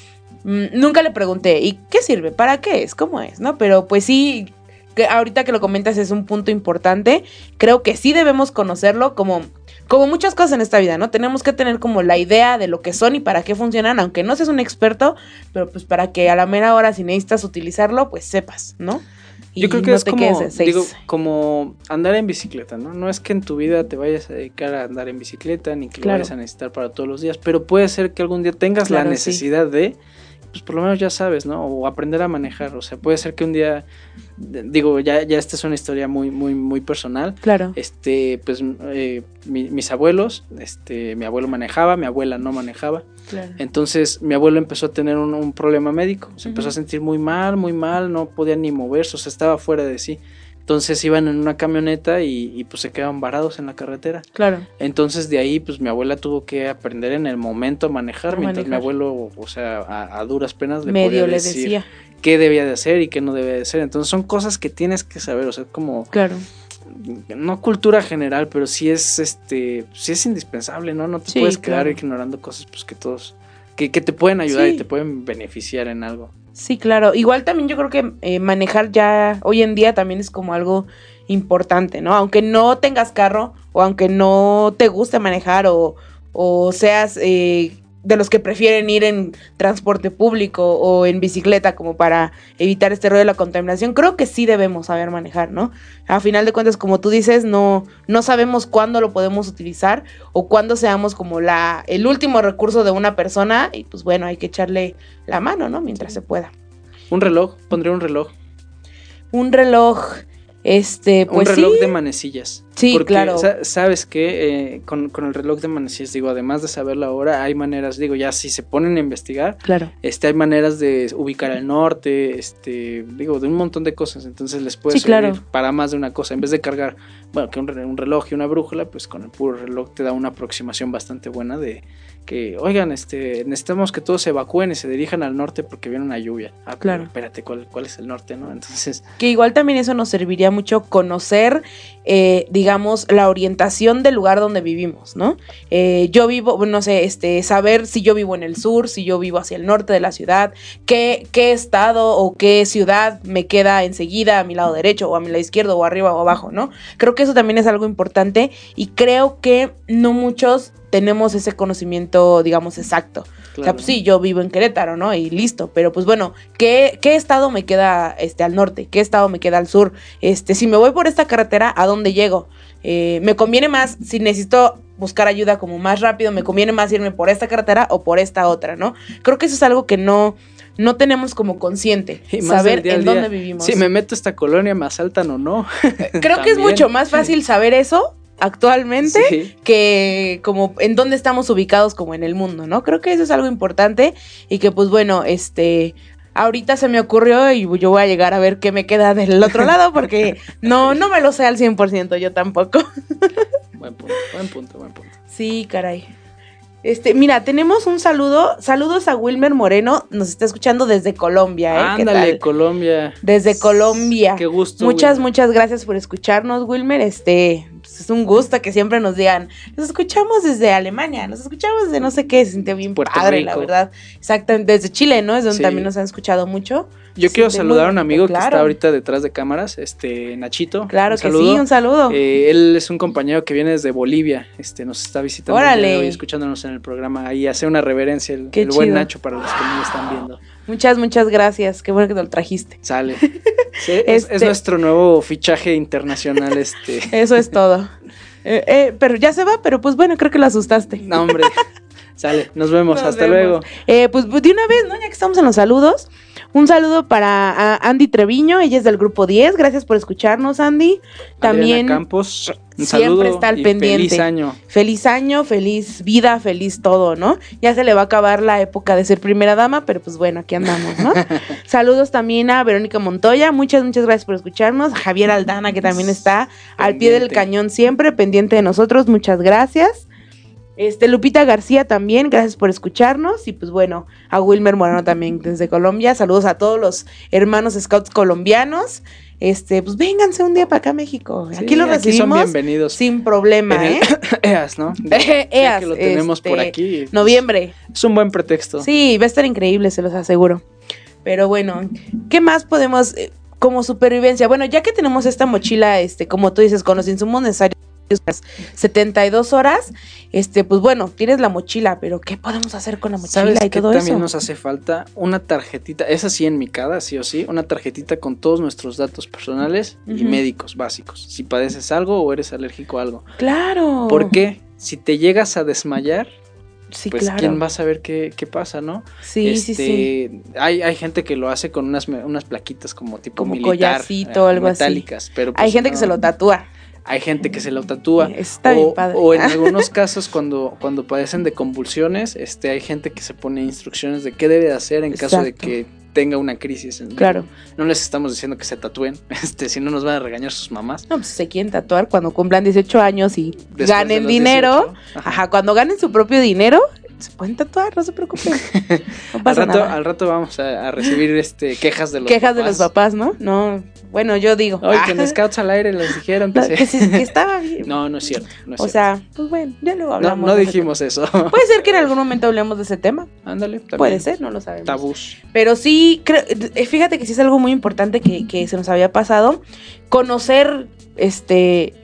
mm, nunca le pregunté, ¿y qué sirve? ¿Para qué es? ¿Cómo es? ¿No? Pero pues sí que ahorita que lo comentas es un punto importante. Creo que sí debemos conocerlo como, como muchas cosas en esta vida, ¿no? Tenemos que tener como la idea de lo que son y para qué funcionan, aunque no seas un experto, pero pues para que a la mera hora si necesitas utilizarlo, pues sepas, ¿no? Y Yo creo que no es te como, digo, como andar en bicicleta, ¿no? No es que en tu vida te vayas a dedicar a andar en bicicleta ni que Claro. lo vayas a necesitar para todos los días, pero puede ser que algún día tengas la sí. necesidad de, pues por lo menos ya sabes, ¿no? O aprender a manejar, o sea, puede ser que un día, digo, ya, ya esta es una historia muy, muy, muy personal. Claro. Este, pues eh, mi- mis abuelos, este, mi abuelo manejaba, mi abuela no manejaba. claro. Entonces mi abuelo empezó a tener un, un problema médico, se empezó a sentir muy mal, muy mal, no podía ni moverse, o sea, estaba fuera de sí. Entonces iban en una camioneta y, y, pues se quedaban varados en la carretera. Claro. Entonces de ahí pues mi abuela tuvo que aprender en el momento a manejar, A mientras mi abuelo, o sea, a, a duras penas le Medio podía le decir decía. qué debía de hacer y qué no debía de hacer. Entonces son cosas que tienes que saber, o sea, como Claro. no cultura general, pero sí es este, sí es indispensable, ¿no? No te Sí, puedes quedar claro. ignorando cosas pues que todos que, que te pueden ayudar Sí. y te pueden beneficiar en algo. Sí, claro. Igual también yo creo que eh, manejar ya hoy en día también es como algo importante, ¿no? Aunque no tengas carro o aunque no te guste manejar o, o seas eh, de los que prefieren ir en transporte público o en bicicleta como para evitar este rollo de la contaminación, creo que sí debemos saber manejar, ¿no? A final de cuentas, como tú dices, no, no sabemos cuándo lo podemos utilizar o cuándo seamos como la, el último recurso de una persona y pues bueno, hay que echarle la mano, ¿no? Mientras se pueda. Un reloj, pondré un reloj, Un reloj, este, pues un reloj sí. de manecillas. Sí, Porque, claro. sa- sabes que eh, con, con el reloj de manecillas, digo, además de saber la hora, hay maneras, digo, ya si se ponen a investigar, Claro. este, hay maneras de ubicar al norte, este, digo, de un montón de cosas. Entonces les puede Sí, claro. para más de una cosa. En vez de cargar, bueno, que un, un reloj y una brújula, pues con el puro reloj te da una aproximación bastante buena de que, oigan, este, necesitamos que todos se evacúen y se dirijan al norte porque viene una lluvia. Ah, Claro. Espérate, ¿cuál, ¿cuál es el norte, no? Entonces, Que igual también eso nos serviría mucho conocer, eh, digamos, la orientación del lugar donde vivimos, ¿no? Eh, yo vivo, no sé, este, saber si yo vivo en el sur, si yo vivo hacia el norte de la ciudad, qué, qué estado o qué ciudad me queda enseguida a mi lado derecho o a mi lado izquierdo o arriba o abajo, ¿no? Creo que eso también es algo importante y creo que no muchos tenemos ese conocimiento, digamos, exacto. O sea, claro. pues sí, yo vivo en Querétaro, ¿no? Y listo. Pero pues bueno, ¿qué, qué estado me queda este, al norte? ¿Qué estado me queda al sur? Este, si me voy por esta carretera, ¿a dónde llego? Eh, me conviene más, si necesito buscar ayuda como más rápido, me conviene más irme por esta carretera o por esta otra, ¿no? Creo que eso es algo que no, no tenemos como consciente. Y saber en dónde vivimos. Si me meto a esta colonia, me asaltan o no. Creo que es mucho más fácil saber eso actualmente Sí. que como en dónde estamos ubicados como en el mundo, ¿no? Creo que eso es algo importante y que pues bueno, este ahorita se me ocurrió y yo voy a llegar a ver qué me queda del otro lado porque no no me lo sé al 100% yo tampoco. Buen punto, buen punto, buen punto. Sí, caray. Este, mira, tenemos un saludo, saludos a Wilmer Moreno, nos está escuchando desde Colombia, ¿eh? ¿Qué Ándale, tal? Colombia. Desde Colombia. Qué gusto. Muchas, Wilmer. muchas gracias por escucharnos, Wilmer. Este, pues, es un gusto que siempre nos digan, nos escuchamos desde Alemania, nos escuchamos desde no sé qué, se siente bien Puerto padre, la verdad. Exactamente, desde Chile, ¿no? Es donde Sí. también nos han escuchado mucho. Yo Se quiero saludar a un amigo que está ahorita detrás de cámaras, este Nachito. Claro que saludo. sí, un saludo. Eh, él es un compañero que viene desde Bolivia, este, nos está visitando hoy, escuchándonos en el programa ahí hace una reverencia el, el buen. Nacho para los que no lo están viendo. Muchas, muchas gracias. Qué bueno que te lo trajiste. Sale. Sí, es, es Este- nuestro nuevo fichaje internacional, este. Eso es todo. Eh, eh, pero ya se va, pero pues bueno, creo que lo asustaste. No, hombre. Sale, nos vemos, Nos hasta vemos. luego. Eh, pues de una vez, ¿no? Ya que estamos en los saludos. Un saludo para Andy Treviño, ella es del grupo 10. Gracias por escucharnos, Andy. También Adriana Campos, un siempre saludo está al y pendiente. Feliz año. feliz año, feliz vida, feliz todo, ¿no? Ya se le va a acabar la época de ser primera dama, pero pues bueno, aquí andamos, ¿no? Saludos también a Verónica Montoya, muchas, muchas gracias por escucharnos. A Javier Aldana, que también está al pie del cañón siempre, pendiente de nosotros, muchas gracias. Este, Lupita García también, gracias por escucharnos. Y pues bueno, a Wilmer Moreno también desde Colombia. Saludos a todos los hermanos scouts colombianos. Este, pues vénganse un día para acá a México. Sí, aquí los son recibimos bienvenidos. sin problema, En el- ¿eh? EAS, ¿no? Eh, Ya EAS, que lo tenemos por este, aquí. Noviembre. Es un buen pretexto. Sí, va a estar increíble, se los aseguro. Pero bueno, ¿qué más podemos eh, como supervivencia? Bueno, ya que tenemos esta mochila, este, como tú dices, con los insumos necesarios, 72 horas, este, pues bueno, tienes la mochila, pero ¿qué podemos hacer con la mochila ¿Sabes y qué todo también eso? nos hace falta? Una tarjetita, es así en mi cada, sí o sí, una tarjetita con todos nuestros datos personales y médicos básicos. Si padeces algo o eres alérgico a algo. Claro. Porque si te llegas a desmayar, Sí, pues claro. quién va a saber qué, qué pasa, ¿no? Sí, sí, sí. Este, Hay, hay gente que lo hace con unas, unas plaquitas como tipo Como militar. collarcito o algo así. metálicas, Pero Hay pues gente que se lo tatúa. Hay gente que se lo tatúa. Está o, padre. o en algunos casos cuando, cuando padecen de convulsiones, este, hay gente que se pone instrucciones de qué debe de hacer en caso de que tenga una crisis. Claro. No les estamos diciendo que se tatúen, este, si no nos van a regañar sus mamás. No, pues se quieren tatuar cuando cumplan 18 años y Después ganen dinero. 18. Ajá. Ajá. cuando ganen su propio dinero, se pueden tatuar, no se preocupen. No Al rato, nada. al rato vamos a, a recibir este quejas de los Quejas de los papás, ¿no? No, bueno, yo digo. Ah, que en Scouts al aire les dijeron que, no, se- que, sí- que estaba bien. No, no es cierto. No es o cierto. sea, pues bueno, ya luego no, hablamos. no ese dijimos eso. Puede ser que en algún momento hablemos de ese tema. Ándale. también. Puede ser, no lo sabemos. Tabús. Pero sí, creo- eh, fíjate que sí es algo muy importante que, que se nos había pasado. Conocer este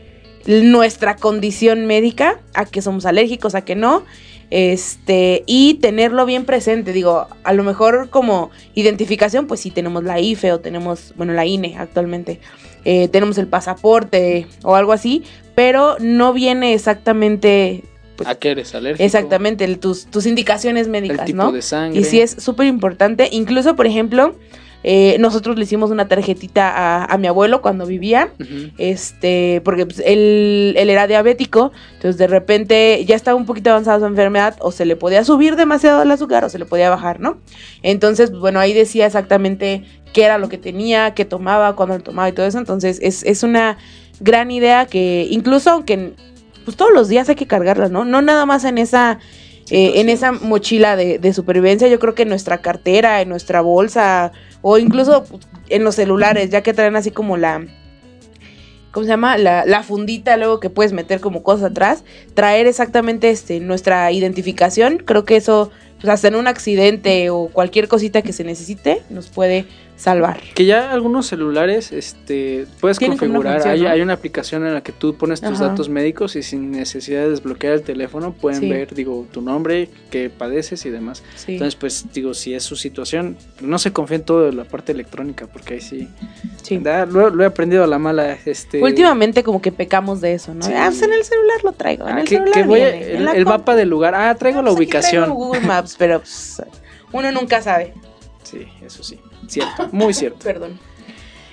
nuestra condición médica, a que somos alérgicos, a que no. Este, y tenerlo bien presente. Digo, a lo mejor como identificación, pues sí tenemos la IFE o tenemos, bueno, la INE actualmente. eh, tenemos el pasaporte o algo así, pero no viene exactamente, pues, ¿A qué eres alérgico? exactamente el- tus, tus indicaciones El médicas, tipo ¿no? de sangre. Y sí es súper importante. Incluso, por ejemplo, Eh, nosotros le hicimos una tarjetita a, a mi abuelo cuando vivía, este, porque pues, él, él era diabético, entonces de repente ya estaba un poquito avanzada su enfermedad, o se le podía subir demasiado el azúcar o se le podía bajar, ¿no? Entonces, pues, bueno, ahí decía exactamente qué era lo que tenía, qué tomaba, cuándo lo tomaba y todo eso, entonces es, es una gran idea que incluso aunque pues todos los días hay que cargarla, ¿no? No nada más en esa... eh, en esa mochila de, de supervivencia, yo creo que en nuestra cartera, en nuestra bolsa, o incluso pues, en los celulares, ya que traen así como la, ¿cómo se llama? La, la fundita luego que puedes meter como cosas atrás, traer exactamente este, nuestra identificación, creo que eso, pues hasta en un accidente o cualquier cosita que se necesite, nos puede salvar. Que ya algunos celulares este, puedes una configurar. función, hay, ¿no? hay una aplicación en la que tú pones tus Ajá. datos médicos y sin necesidad de desbloquear el teléfono pueden Sí. ver, digo, tu nombre, qué padeces y demás. Sí. Entonces, pues, digo, si es su situación, no se confía en todo de la parte electrónica, porque ahí sí. Sí. Da- lo, lo he aprendido a la mala. Este, Últimamente como que pecamos de eso, ¿no? Ah, pues en el celular lo traigo, en ah, el que, celular que voy a- viene, el, el mapa del lugar. Ah, traigo la Pues ubicación. traigo Google Maps, pero pues, uno nunca sabe. Sí, eso sí. Cierto, muy cierto. Perdón.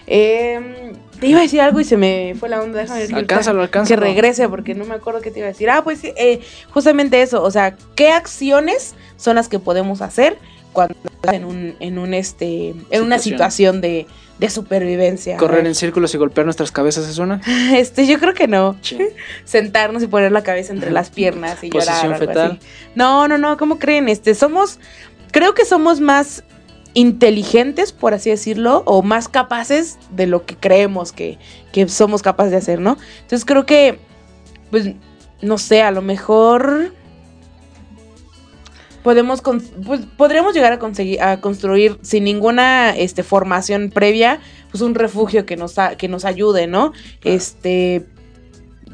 Eh, te iba a decir algo y se me fue la onda. Déjame ver que ahorita- Alcánzalo, alcánzalo. Que regrese porque no me acuerdo qué te iba a decir. Ah, pues sí, eh, justamente eso. O sea, ¿qué acciones son las que podemos hacer cuando estás en un, en un este, en una Situación. de, de supervivencia? Correr en círculos y golpear nuestras cabezas es una. Este, yo creo que no. Sí. Sentarnos y poner la cabeza entre las piernas y llorar. Posición algo fetal. así. No, no, no, ¿cómo creen? Este, somos, creo que somos más inteligentes, por así decirlo, o más capaces de lo que creemos que, que somos capaces de hacer, ¿no? Entonces creo que, pues, no sé, a lo mejor podemos, con- pues, podríamos llegar a conseguir, a construir sin ninguna, este, formación previa, pues un refugio que nos, a- que nos ayude, ¿no? Este,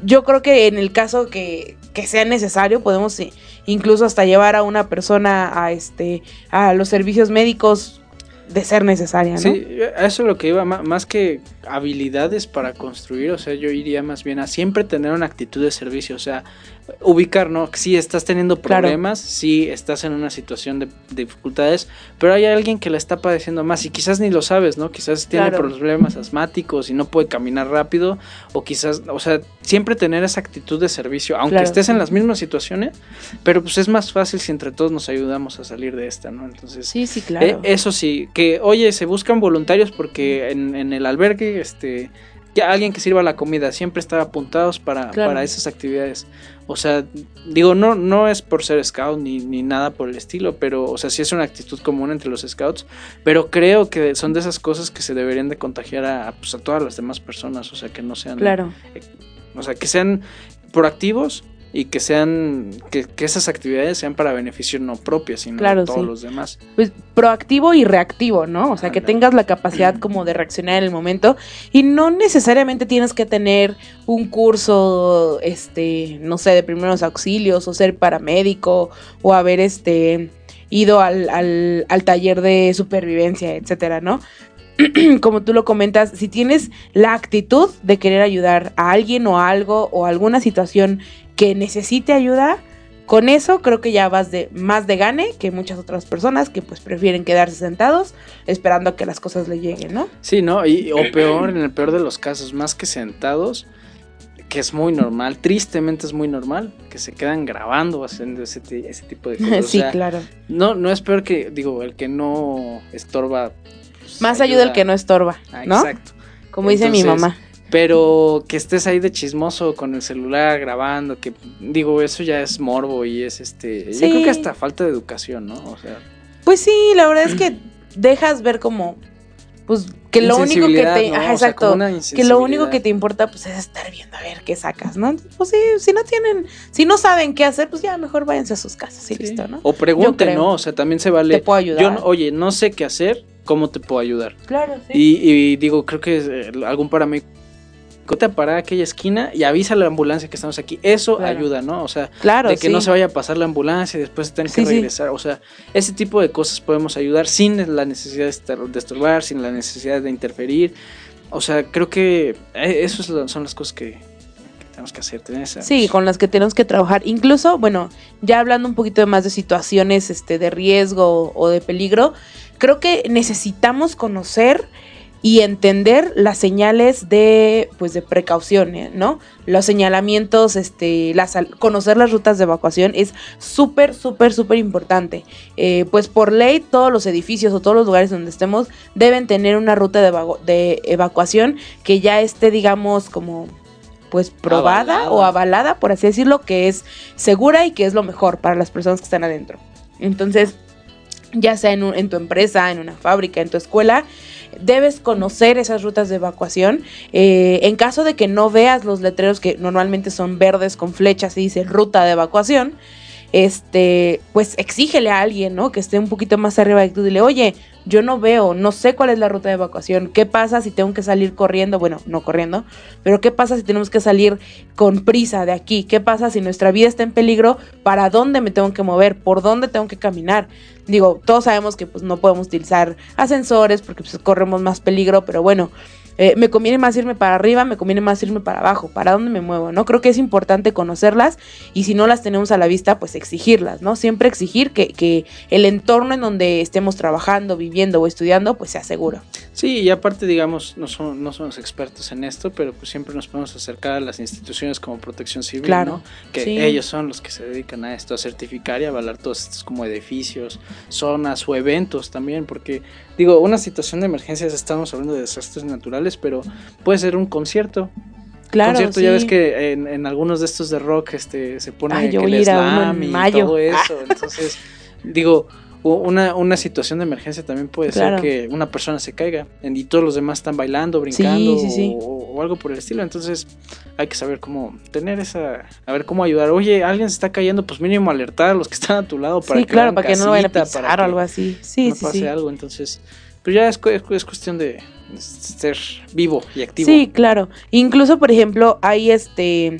yo creo que en el caso que, que sea necesario, podemos incluso hasta llevar a una persona a este, a los servicios médicos de ser necesaria, ¿no? Sí, a eso es lo que iba, más que habilidades para construir, o sea, yo iría más bien a siempre tener una actitud de servicio, o sea, ubicar, ¿no? Si estás teniendo Claro. problemas, si estás en una situación de, de dificultades, pero hay alguien que la está padeciendo más y quizás ni lo sabes, ¿no? Quizás tiene Claro. problemas asmáticos y no puede caminar rápido, o quizás, o sea, siempre tener esa actitud de servicio, aunque Claro, estés en las mismas situaciones, pero pues es más fácil si entre todos nos ayudamos a salir de esta, ¿no? Entonces, Sí, sí, claro. eh, eso sí, que oye, se buscan voluntarios porque en, en el albergue, este, alguien que sirva la comida, siempre están apuntados para, Claro. para esas actividades. O sea, digo, no, no es por ser scout ni, ni nada por el estilo, pero, o sea, sí es una actitud común entre los scouts, pero creo que son de esas cosas que se deberían de contagiar a, a, pues, a todas las demás personas, o sea, que no sean, claro. o sea, que sean proactivos y que sean, que, que esas actividades sean para beneficio no propio, sino Claro, de todos sí. los demás. Pues proactivo y reactivo, ¿no? O sea, que tengas la capacidad como de reaccionar en el momento y no necesariamente tienes que tener un curso, este, no sé, de primeros auxilios o ser paramédico o haber, este, ido al, al, al taller de supervivencia, etcétera, ¿no? Como tú lo comentas, si tienes la actitud de querer ayudar a alguien o a algo o a alguna situación que necesite ayuda, con eso creo que ya vas de más de gane que muchas otras personas que pues prefieren quedarse sentados esperando a que las cosas le lleguen, ¿no? Sí, ¿no? Y, o peor, en el peor de los casos, más que sentados, que es muy normal, tristemente es muy normal, que se quedan grabando haciendo ese, ese tipo de cosas. O sí, sea, claro. No, no es peor que, digo, el que no estorba. pues, Más ayuda el que no estorba, Ah, ¿no? Exacto. Como dice mi mamá. Pero que estés ahí de chismoso con el celular grabando, que digo, eso ya es morbo y es este. Sí. Yo creo que hasta falta de educación, ¿no? O sea, Pues sí, la verdad es que dejas ver como pues que lo único que te, ¿no? ajá, O sea, exacto, que lo único que te importa pues es estar viendo a ver qué sacas, ¿no? Pues sí, si no tienen, si no saben qué hacer, pues ya mejor váyanse a sus casas y Sí. listo, ¿no? O. ¿no? O sea, también se vale. Te puedo ayudar. Yo, oye, no sé qué hacer, ¿cómo te puedo ayudar? Claro, sí. Y, y digo, creo que eh, algún paramédico te para aquella esquina y avisa a la ambulancia que estamos aquí. Eso Claro. ayuda, ¿no? O sea, claro, de que sí. no se vaya a pasar la ambulancia y después tener que Sí, sí. regresar. O sea, ese tipo de cosas podemos ayudar sin la necesidad de estorbar, sin la necesidad de interferir. O sea, creo que eh, eso es lo- son las cosas que, tenemos que hacer. Sí, con las que tenemos que trabajar. Incluso, bueno, ya hablando un poquito más de situaciones este, de riesgo o de peligro, creo que necesitamos conocer y entender las señales de pues de precaución. ¿no? Los señalamientos, este, las, conocer las rutas de evacuación es súper, súper, súper importante. Eh, pues por ley todos los edificios o todos los lugares donde estemos deben tener una ruta de, de evacuación que ya esté, digamos, como pues probada o avalada, por así decirlo, que es segura y que es lo mejor para las personas que están adentro. Entonces, ya sea en, en tu empresa, en una fábrica, en tu escuela, debes conocer esas rutas de evacuación. Eh, en caso de que no veas los letreros que normalmente son verdes con flechas y dice ruta de evacuación, este, pues exígele a alguien, ¿no? Que esté un poquito más arriba de tú, dile, oye, yo no veo, no sé cuál es la ruta de evacuación, ¿qué pasa si tengo que salir corriendo? Bueno, no corriendo, pero ¿qué pasa si tenemos que salir con prisa de aquí? ¿Qué pasa si nuestra vida está en peligro? ¿Para dónde me tengo que mover? ¿Por dónde tengo que caminar? Digo, todos sabemos que pues no podemos utilizar ascensores porque pues corremos más peligro, pero bueno, eh, me conviene más irme para arriba, me conviene más irme para abajo, para dónde me muevo, ¿no? Creo que es importante conocerlas y si no las tenemos a la vista, pues exigirlas, ¿no? Siempre exigir que, que el entorno en donde estemos trabajando, viviendo o estudiando, pues sea seguro. Sí, y aparte, digamos, no, son, no somos expertos en esto, pero pues siempre nos podemos acercar a las instituciones como Protección Civil, claro, ¿no? Que ellos son los que se dedican a esto, a certificar y avalar todos estos como edificios, zonas o eventos también, porque digo, una situación de emergencias, estamos hablando de desastres naturales, pero puede ser un concierto. Claro, concierto, ya ves que en, algunos de estos de rock este, se pone que el slam y todo eso. Entonces, digo, una, una situación de emergencia también puede ser que una persona se caiga y todos los demás están bailando, brincando o, algo por el estilo. Entonces hay que saber cómo tener esa, a ver cómo ayudar. Oye, alguien se está cayendo, pues mínimo alertar a los que están a tu lado para que claro, para que no vayan a pisar o algo así. Sí, no pase algo. Entonces, pero ya es, es, cuestión de ser vivo y activo. Sí, claro. Incluso, por ejemplo, hay este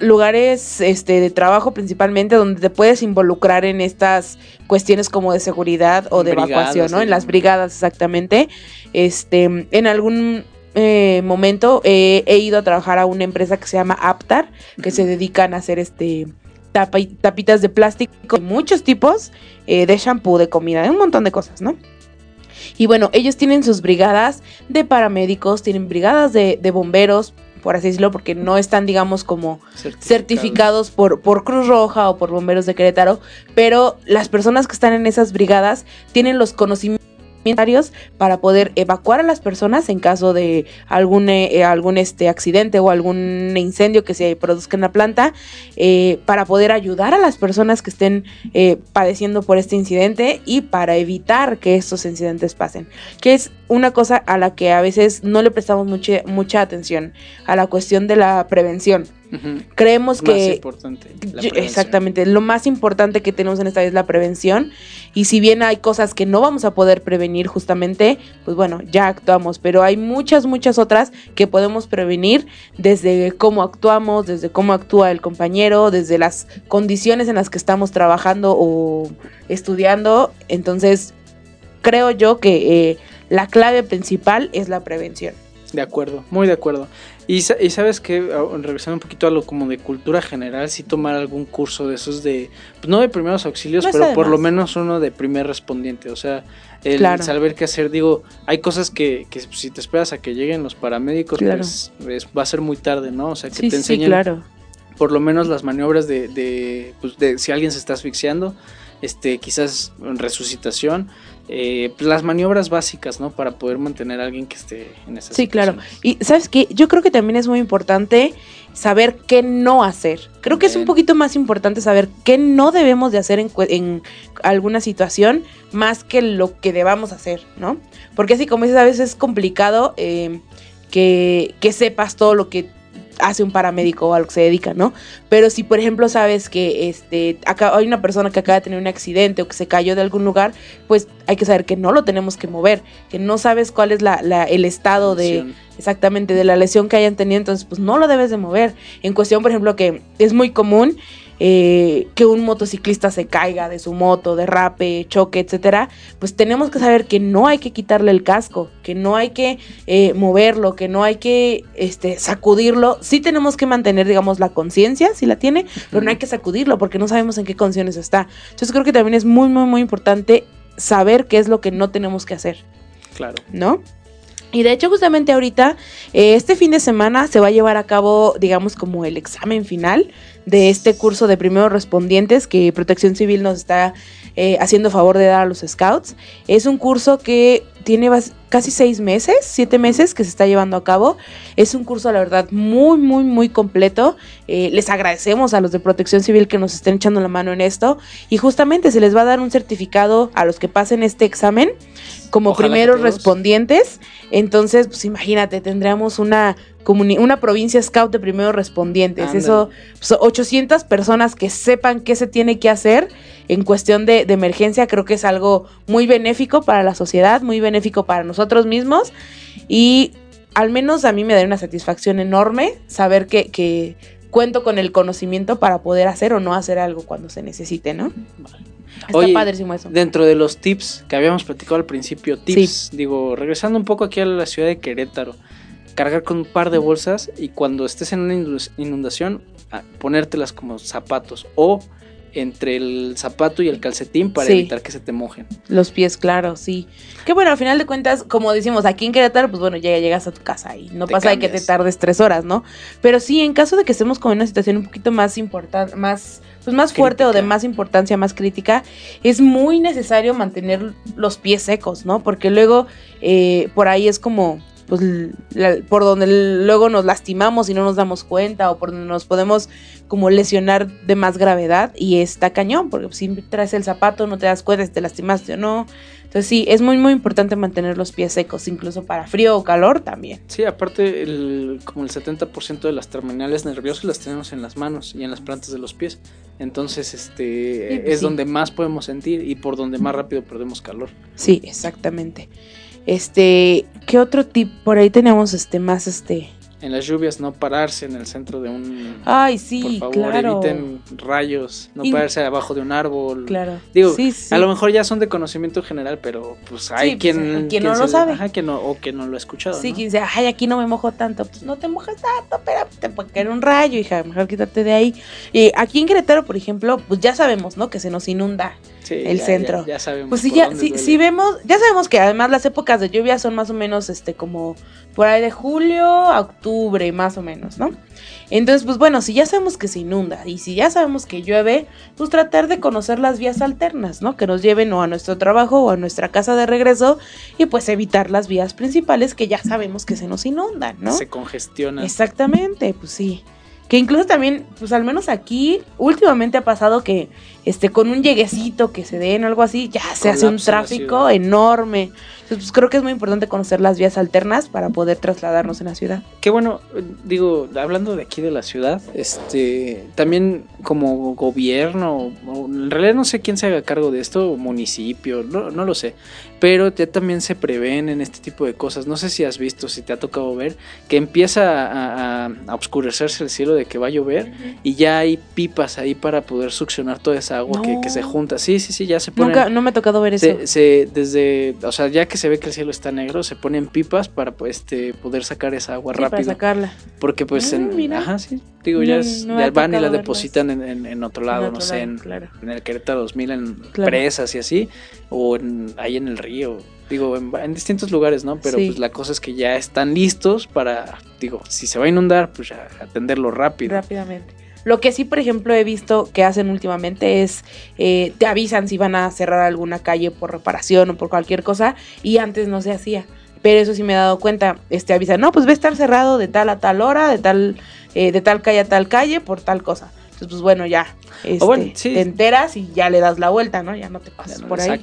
lugares este, de trabajo principalmente donde te puedes involucrar en estas cuestiones como de seguridad o de evacuación, ¿no? En las brigadas exactamente. Este, en algún eh, momento he ido a trabajar a una empresa que se llama Aptar, que se dedican a hacer este tapitas de plástico de muchos tipos, eh, de shampoo, de comida, de un montón de cosas, ¿no? Y bueno, ellos tienen sus brigadas de paramédicos, tienen brigadas de, de bomberos, por así decirlo, porque no están, digamos, como certificados, por, por Cruz Roja o por Bomberos de Querétaro, pero las personas que están en esas brigadas tienen los conocimientos para poder evacuar a las personas en caso de algún, eh, algún este, accidente o algún incendio que se produzca en la planta, eh, para poder ayudar a las personas que estén eh, padeciendo por este incidente y para evitar que estos incidentes pasen, que es una cosa a la que a veces no le prestamos mucha, mucha atención, a la cuestión de la prevención. Creemos que... Importante, exactamente, lo más importante que tenemos en esta vida es la prevención y si bien hay cosas que no vamos a poder prevenir justamente, pues bueno, ya actuamos, pero hay muchas, muchas otras que podemos prevenir desde cómo actuamos, desde cómo actúa el compañero, desde las condiciones en las que estamos trabajando o estudiando. Entonces, creo yo que eh, la clave principal es la prevención. De acuerdo, muy de acuerdo. Y, sabes que, regresando un poquito a lo como de cultura general, si tomar algún curso de esos de, pues no de primeros auxilios, pero por lo menos uno de primer respondiente. O sea, el saber qué hacer. Digo, hay cosas que, que si te esperas a que lleguen los paramédicos, pues va a ser muy tarde, ¿no? O sea, que te enseñen claro. por lo menos las maniobras de, de, pues de si alguien se está asfixiando, este, quizás resucitación eh, pues, las maniobras básicas, ¿no? Para poder mantener a alguien que esté en esa Sí, claro. Y sabes qué, yo creo que también es muy importante saber qué no hacer. Creo que es un poquito más importante saber qué no debemos de hacer en, alguna situación más que lo que debamos hacer, ¿no? Porque así como dices, a veces es complicado eh, que, que sepas todo lo que hace un paramédico o a lo que se dedica, ¿no? Pero si, por ejemplo, sabes que este, acá hay una persona que acaba de tener un accidente o que se cayó de algún lugar, pues hay que saber que no lo tenemos que mover, que no sabes cuál es la, el estado de exactamente de la lesión que hayan tenido, entonces pues no lo debes de mover. En cuestión, por ejemplo, que es muy común eh, que un motociclista se caiga de su moto, derrape, choque, etcétera, pues tenemos que saber que no hay que quitarle el casco, que no hay que eh, moverlo, que no hay que este, sacudirlo. Sí tenemos que mantener, digamos, la conciencia, si la tiene, pero no hay que sacudirlo porque no sabemos en qué condiciones está. Entonces creo que también es muy, muy, muy importante saber qué es lo que no tenemos que hacer. Claro. ¿No? Y de hecho, justamente ahorita, eh, este fin de semana se va a llevar a cabo, digamos, como el examen final de este curso de primeros respondientes que Protección Civil nos está eh, haciendo favor de dar a los scouts. Es un curso que tiene casi seis meses, siete meses que se está llevando a cabo. Es un curso, la verdad, muy, muy, muy completo. Eh, les agradecemos a los de Protección Civil que nos estén echando la mano en esto. Y justamente se les va a dar un certificado a los que pasen este examen como primeros respondientes. Entonces, pues imagínate, tendríamos una, una provincia scout de primeros respondientes. Eso, 800 pues, personas que sepan qué se tiene que hacer en cuestión de, emergencia, creo que es algo muy benéfico para la sociedad, muy benéfico para nosotros mismos. Y al menos a mí me da una satisfacción enorme saber que, que cuento con el conocimiento para poder hacer o no hacer algo cuando se necesite, ¿no? Está padrísimo eso. Dentro de los tips que habíamos platicado al principio, tips, digo, regresando un poco aquí a la ciudad de Querétaro, cargar con un par de bolsas y cuando estés en una inundación, ponértelas como zapatos o entre el zapato y el calcetín para evitar que se te mojen. Los pies, claro, sí. Que bueno, al final de cuentas, como decimos, aquí en Querétaro, pues bueno, ya llegas a tu casa y no pasa de que te tardes tres horas, ¿no? Pero sí, en caso de que estemos con una situación un poquito más importante, más pues más fuerte o de más importancia, más crítica, es muy necesario mantener los pies secos, ¿no? Porque luego eh, por ahí es como, pues, por donde luego nos lastimamos y no nos damos cuenta o por donde nos podemos como lesionar de más gravedad y está cañón, porque si traes el zapato no te das cuenta si te lastimaste o no. Entonces sí, es muy muy importante mantener los pies secos, incluso para frío o calor también. Sí, aparte el, como el 70% de las terminales nerviosas las tenemos en las manos y en las plantas de los pies. Entonces este pues es donde más podemos sentir y por donde más rápido perdemos calor. Sí, exactamente. Este, ¿qué otro tip por ahí tenemos este más este. En las lluvias no pararse en el centro de un ay sí por favor claro. eviten rayos no pararse abajo de un árbol. Claro. Digo a lo mejor ya son de conocimiento general pero pues hay pues, quien, quien, no lo sabe. ajá, que no, o que no lo ha escuchado sí quien dice ay aquí no me mojo tanto pues no te mojas tanto pero te puede caer un rayo hija mejor quítate de ahí y aquí en Querétaro por ejemplo pues ya sabemos no que se nos inunda el centro. Ya, sabemos. Pues sí, ya, si, vemos, ya sabemos que además las épocas de lluvia son más o menos este como por ahí de julio a octubre, más o menos, ¿no? Entonces, pues bueno, si ya sabemos que se inunda y si ya sabemos que llueve, pues tratar de conocer las vías alternas, ¿no? Que nos lleven o a nuestro trabajo o a nuestra casa de regreso y pues evitar las vías principales que ya sabemos que se nos inundan, ¿no? Se congestionan. Exactamente, pues sí. Que incluso también, pues al menos aquí, últimamente ha pasado que este con un lleguecito que se den algo así, ya se hace un tráfico enorme. Entonces, pues, creo que es muy importante conocer las vías alternas para poder trasladarnos en la ciudad. Qué bueno, digo, hablando de aquí de la ciudad, este, también como gobierno, en realidad no sé quién se haga cargo de esto, municipio, no, no lo sé, pero ya también se prevén en este tipo de cosas. No sé si has visto, si te ha tocado ver, que empieza a, a, oscurecerse el cielo de que va a llover y ya hay pipas ahí para poder succionar toda esa agua que, se junta. Sí, sí, sí, ya se pone. Nunca, no me ha tocado ver eso. Se, desde, o sea, ya que se ve que el cielo está negro, se ponen pipas para pues, este, poder sacar esa agua rápido. Para sacarla. Porque pues ah, en, ajá, sí, digo, ya es, van y la depositan en, otro lado, no sé, en, en, el Querétaro 2000, en presas y así, o ahí en el río, digo, en, distintos lugares, ¿no? Pero pues la cosa es que ya están listos para, digo, si se va a inundar, pues ya atenderlo rápido. Rápidamente. Lo que sí, por ejemplo, he visto que hacen últimamente es, eh, te avisan si van a cerrar alguna calle por reparación o por cualquier cosa y antes no se hacía. Pero eso sí me he dado cuenta, este avisan, no, pues va a estar cerrado de tal a tal hora, de tal, eh, de tal calle a tal calle por tal cosa. Entonces, pues bueno, ya este, te enteras y ya le das la vuelta, ¿no? Ya no te pasas por ahí.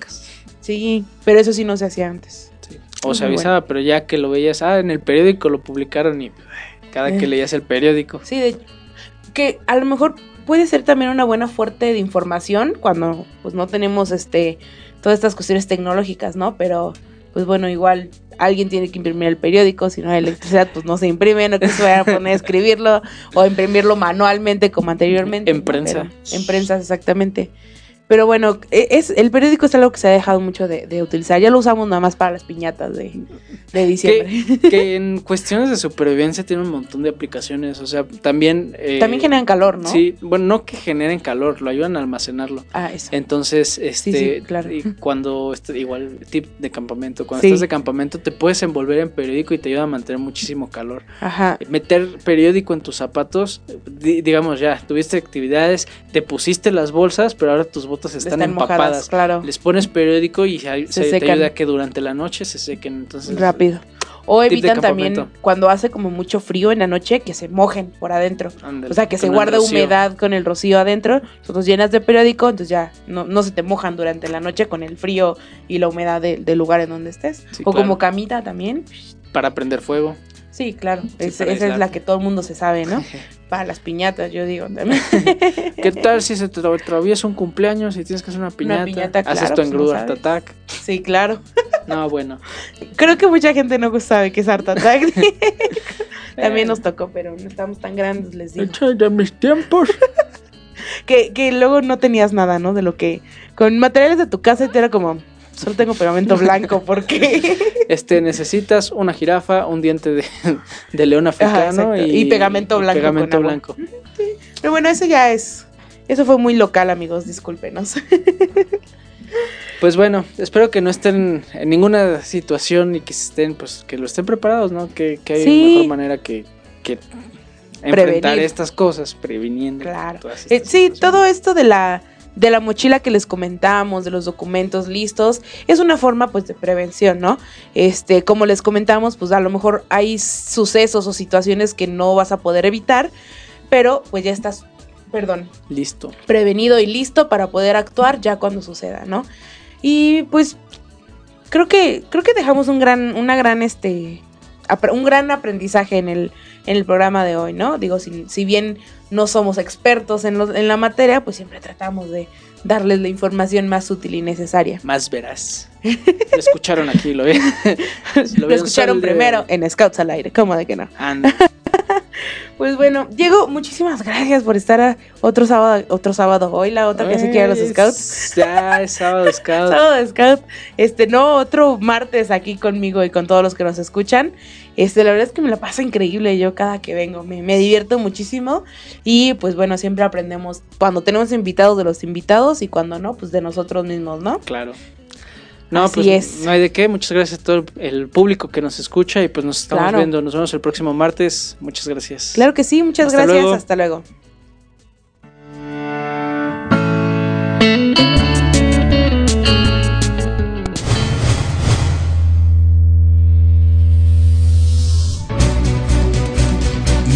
Sí, pero eso sí no se hacía antes. O se avisaba, pero ya que lo veías, ah, en el periódico lo publicaron y cada que eh. leías el periódico. Sí, de que a lo mejor puede ser también una buena fuerte de información cuando pues no tenemos este todas estas cuestiones tecnológicas, ¿no? Pero pues bueno, igual alguien tiene que imprimir el periódico, si no hay electricidad, pues no se imprime, no que se vaya a poner a escribirlo o imprimirlo manualmente como anteriormente. En prensa. En prensa, exactamente. Pero bueno, e- es, el periódico es algo que se ha dejado mucho de, de utilizar. Ya lo usamos nada más para las piñatas de, de diciembre. Que, que en cuestiones de supervivencia tiene un montón de aplicaciones. O sea, también. eh, También generan calor, ¿no? Sí, bueno, no que generen calor, lo ayudan a almacenarlo. Ah, eso. Entonces, este, sí, claro. y cuando igual tip de campamento, cuando Sí. estás de campamento te puedes envolver en periódico y te ayuda a mantener muchísimo calor. Ajá. Meter periódico en tus zapatos, di- digamos ya, tuviste actividades, te pusiste las bolsas, pero ahora tus botas están, Están mojadas, empapadas. claro. Les pones periódico y ahí Se se, te ayuda a que durante la noche se sequen. Entonces, Rápido. O evitan también cuando hace como mucho frío en la noche que se mojen por adentro. ándale, O sea, que se rocío. humedad con el rocío adentro. Nosotros llenas de periódico, entonces ya no, no se te mojan durante la noche con el frío y la humedad de- del lugar en donde estés. Sí, o claro. como camita también. Para prender fuego. Sí, claro. Es- para esa es la que todo el mundo se sabe, ¿no? Para las piñatas, yo digo también. ¿Qué tal si se te atraviesa un cumpleaños y tienes que hacer una piñata? piñata, Haces claro, tu pues, no engrudo. Attack. sí, claro. No, bueno. Creo que mucha gente no sabe qué es Art Attack. También nos tocó, pero no estamos tan grandes, les digo. De mis tiempos. Que, que luego no tenías nada, ¿no? De lo que. Con materiales de tu casa y te era como. Solo tengo pegamento blanco porque. Este, necesitas una jirafa, un diente de, de león africano y, Y pegamento blanco pegamento blanco. Pero bueno, eso ya es. Eso fue muy local, amigos, discúlpenos. Pues bueno, espero que no estén en ninguna situación y que estén, pues, que lo estén preparados, ¿no? Que, que hay Sí. mejor manera que, que enfrentar Prevenir. estas cosas, previniendo. Claro. todas Eh, estas sí, situaciones. todo esto de la de la mochila que les comentamos, de los documentos listos, es una forma pues de prevención, ¿no? Este, como les comentamos, pues a lo mejor hay sucesos o situaciones que no vas a poder evitar, pero pues ya estás, perdón, Listo. prevenido y listo para poder actuar ya cuando suceda, ¿no? Y pues creo que creo que dejamos un gran una gran este un gran aprendizaje en el en el programa de hoy, ¿no? Digo, si, si bien no somos expertos en, los- en la materia, pues siempre tratamos de darles la información más útil y necesaria. Más verás. Lo escucharon aquí, lo, vi- Lo, escucharon solo de- primero en Scouts al aire, ¿cómo de que no? Anda. Pues bueno, Diego, muchísimas gracias por estar a otro sábado, otro sábado hoy, la otra que se quiere los Ay, Scouts. Ya, es sábado scout. Sábado Scout. Este, no, otro martes aquí conmigo y con todos los que nos escuchan. Este, la verdad es que me la pasa increíble yo cada que vengo. Me, me divierto muchísimo. Y pues bueno, siempre aprendemos cuando tenemos invitados de los invitados y cuando no, pues de nosotros mismos, ¿no? Claro. No, Así pues es. no hay de qué. Muchas gracias a todo el público que nos escucha y pues nos estamos Claro. viendo. Nos vemos el próximo martes. Muchas gracias. Claro que sí, muchas Hasta gracias. luego. Hasta luego.